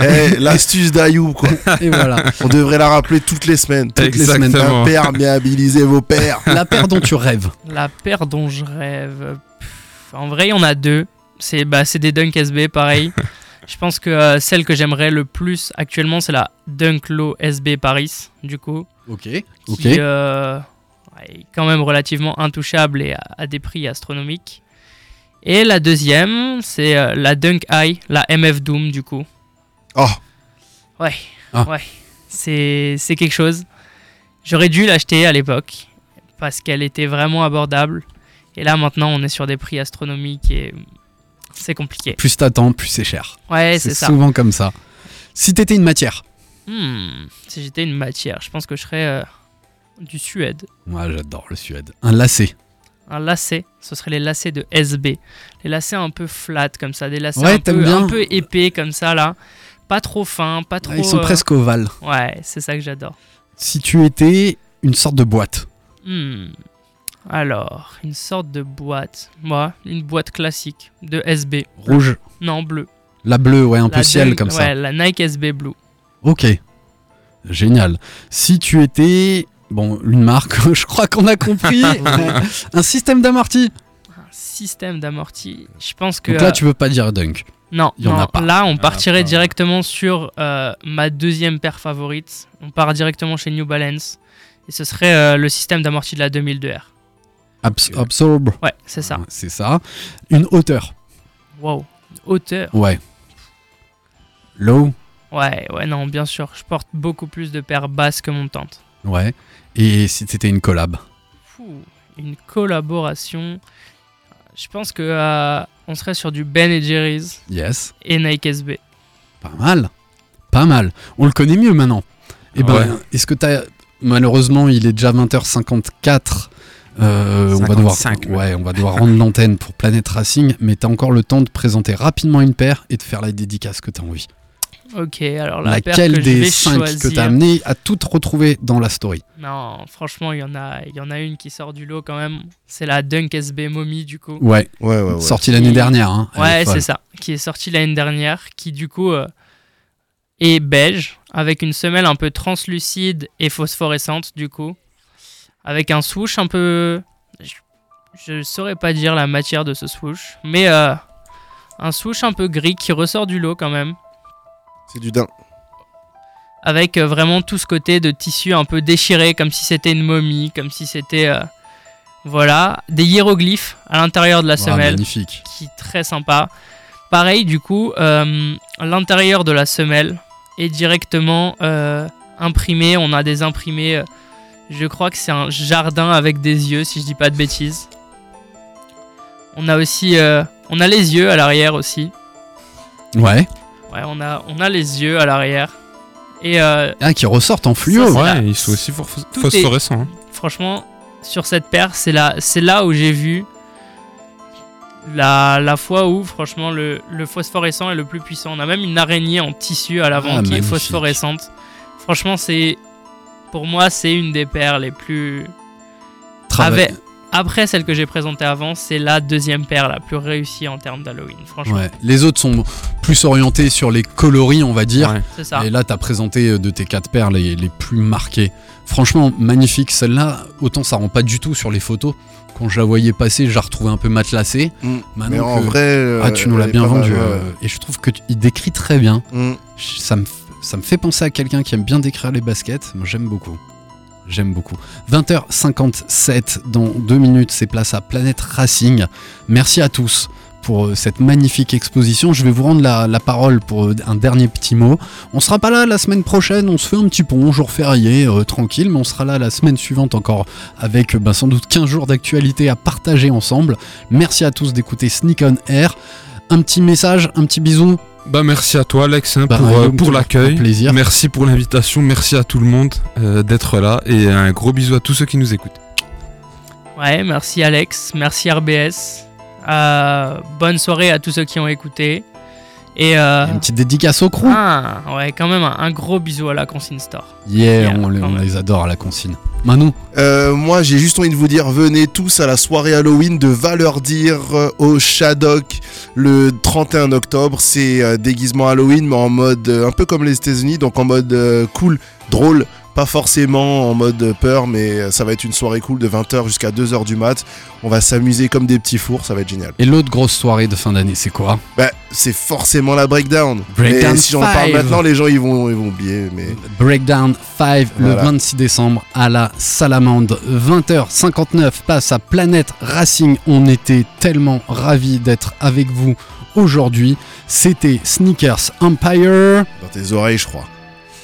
Eh, L'astuce d'Ayoub, quoi. Et voilà. On devrait la rappeler toutes les semaines. Toutes les semaines. Imperméabilisez vos paires. La paire dont tu rêves. La paire dont je rêve. pff, en vrai, il y en a deux. C'est bah, c'est des Dunk SB, pareil. je pense que euh, celle que j'aimerais le plus actuellement, c'est la Dunk Low SB Paris, du coup. Ok. Qui Ok. euh, est quand même relativement intouchable et à, à des prix astronomiques. Et la deuxième, c'est euh, la Dunk Eye, la MF Doom, du coup. Oh, Ouais, Ah. ouais. C'est quelque chose. J'aurais dû l'acheter à l'époque parce qu'elle était vraiment abordable. Et là, maintenant, on est sur des prix astronomiques et c'est compliqué. Plus t'attends, plus c'est cher. Ouais, c'est ça. souvent comme ça. Si t'étais une matière. Hmm, si j'étais une matière, je pense que je serais euh, du Suède. Moi, j'adore le Suède. Un lacet. Un lacet, ce serait les lacets de SB. Les lacets un peu flat comme ça, des lacets Ouais, un, peu, bien. un peu épais comme ça là. Pas trop fins, pas trop. Ils sont euh, presque ovales. Ouais, c'est ça que j'adore. Si tu étais une sorte de boîte, Hmm. Alors, une sorte de boîte. Moi, une boîte classique de SB. rouge, Non, bleu. la bleue, ouais, un peu ciel comme ça. Ouais, la Nike SB Blue. Ok. Génial. Si tu étais. Bon, une marque, je crois qu'on a compris. un système d'amorti. Un système d'amorti. Je pense que. Donc là, euh, tu veux pas dire Dunk. Non, Il y en non, a pas. là on Ah, partirait directement sur euh, ma deuxième paire favorite. On part directement chez New Balance. Et ce serait euh, le système d'amorti de la 2002R. Abs- Absorb. Ouais, c'est ça. C'est ça. Une hauteur. Wow. Hauteur. Ouais. Low. Ouais, ouais, non, bien sûr. Je porte beaucoup plus de paires basses que montantes. Ouais. Et si c'était une collab Fou, une collaboration. Je pense que euh, on serait sur du Ben et Jerry's Yes. et Nike SB. Pas mal. Pas mal. On le connaît mieux maintenant. Et ben, Ouais. est-ce que t'as. Malheureusement, il est déjà 20h54. Euh, on va devoir, 55 même. ouais, on va devoir rendre l'antenne pour Planète Racing, mais t'as encore le temps de présenter rapidement une paire et de faire la dédicace que t'as envie. Ok, alors la paire Laquelle que des 5 que choisir- t'as amené à toutes retrouver dans la story Non, franchement, il y en a, il y en a une qui sort du lot quand même. C'est la Dunk SB Mommy du coup. Ouais, Ouais, ouais, ouais. sortie l'année dernière. hein. Ouais, c'est ça. Qui est sortie l'année dernière, qui du coup euh, est beige avec une semelle un peu translucide et phosphorescente du coup, avec un swoosh un peu, je, je saurais pas dire la matière de ce swoosh, mais euh, un swoosh un peu gris qui ressort du lot quand même. C'est du daim. avec euh, vraiment tout ce côté de tissu un peu déchiré, comme si c'était une momie, comme si c'était. euh, voilà, des hiéroglyphes à l'intérieur de la Ah, semelle, magnifique. qui est très sympa. Pareil, du coup, euh, l'intérieur de la semelle est directement euh, imprimé. On a des imprimés. euh, je crois que c'est un jardin avec des yeux, si je dis pas de bêtises. On a aussi. euh, on a les yeux à l'arrière aussi. Ouais. Ouais, on a, on a les yeux à l'arrière. Et euh, Ah, qui ressortent en fluo. Ça, Ouais, ils sont aussi phosphorescents. hein. franchement, sur cette paire, c'est là, c'est là où j'ai vu la, la fois où, franchement, le, le phosphorescent est le plus puissant. On a même une araignée en tissu à l'avant Ah, qui est phosphorescente. Franchement, c'est. Pour moi, c'est une des paires les plus. Travail- Avec- Après celle que j'ai présentée avant, c'est la deuxième paire la plus réussie en termes d'Halloween. Franchement, Ouais. Les autres sont plus orientés sur les coloris, on va dire. Ouais. ça. Et là, t'as présenté euh, de tes quatre paires les, les plus marquées. Franchement, magnifique. Celle-là, autant ça rend pas du tout sur les photos. Quand je la voyais passer, je la retrouvais un peu matelassée. Mm. Maintenant Mais en que- vrai. euh, ah, tu nous l'as bien pas mal, vendu. ouais. euh, et je trouve que tu- il décrit très bien. Mm. Ça me, f- ça me fait penser à quelqu'un qui aime bien décrire les baskets. Moi, j'aime beaucoup. J'aime beaucoup. 20h57, dans deux minutes, c'est place à Planète Racing. Merci à tous pour euh, cette magnifique exposition. Je vais vous rendre la, parole pour euh, un dernier petit mot. On sera pas là la semaine prochaine, on se fait un petit pont, jour férié, euh, tranquille, mais on sera là la semaine suivante encore avec ben, sans doute 15 jours d'actualité à partager ensemble. Merci à tous d'écouter Sneak on Air. Un petit message, un petit bisou. Bah merci à toi Alex hein, Bah, pour, euh, pour l'accueil. plaisir. Merci pour l'invitation, merci à tout le monde euh, d'être là et un gros bisou à tous ceux qui nous écoutent. Ouais, merci Alex, merci RBS. Euh, bonne soirée à tous ceux qui ont écouté. Et euh, Une petite dédicace au crew. ah, ouais, quand même un, un gros bisou à la Consigne Store. Yeah, Yeah, on, les- on adore à la consigne. Manu, Euh, moi, j'ai juste envie de vous dire, venez tous à la soirée Halloween de Valeur Dire euh, au Shadok le 31 octobre. C'est euh, déguisement Halloween, mais en mode euh, un peu comme les États-Unis, donc en mode euh, cool, drôle. Pas forcément en mode peur, mais ça va être une soirée cool de 20h jusqu'à 2h du mat. On va s'amuser comme des petits fours, ça va être génial. et l'autre grosse soirée de fin d'année, c'est quoi? Bah, c'est forcément la breakdown. Breakdown mais si j'en parle maintenant, les gens ils vont, ils vont oublier. Mais Breakdown 5 le Voilà. 26 décembre à la Salamande. 20h59, place à Planète Racing. On était tellement ravis d'être avec vous aujourd'hui. C'était Sneakers Empire. dans tes oreilles, je crois.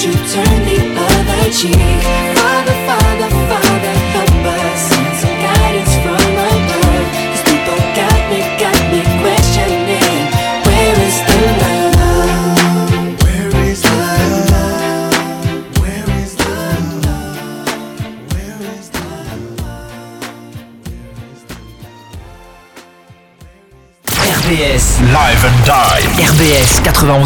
and what you turn the other cheek? Father, Father, Father, help us. Send some guidance from above. These people got me, got me questioning. Where is the love? Where is the love? Where is the love? Where is the RBS Live and die. RBS 91.2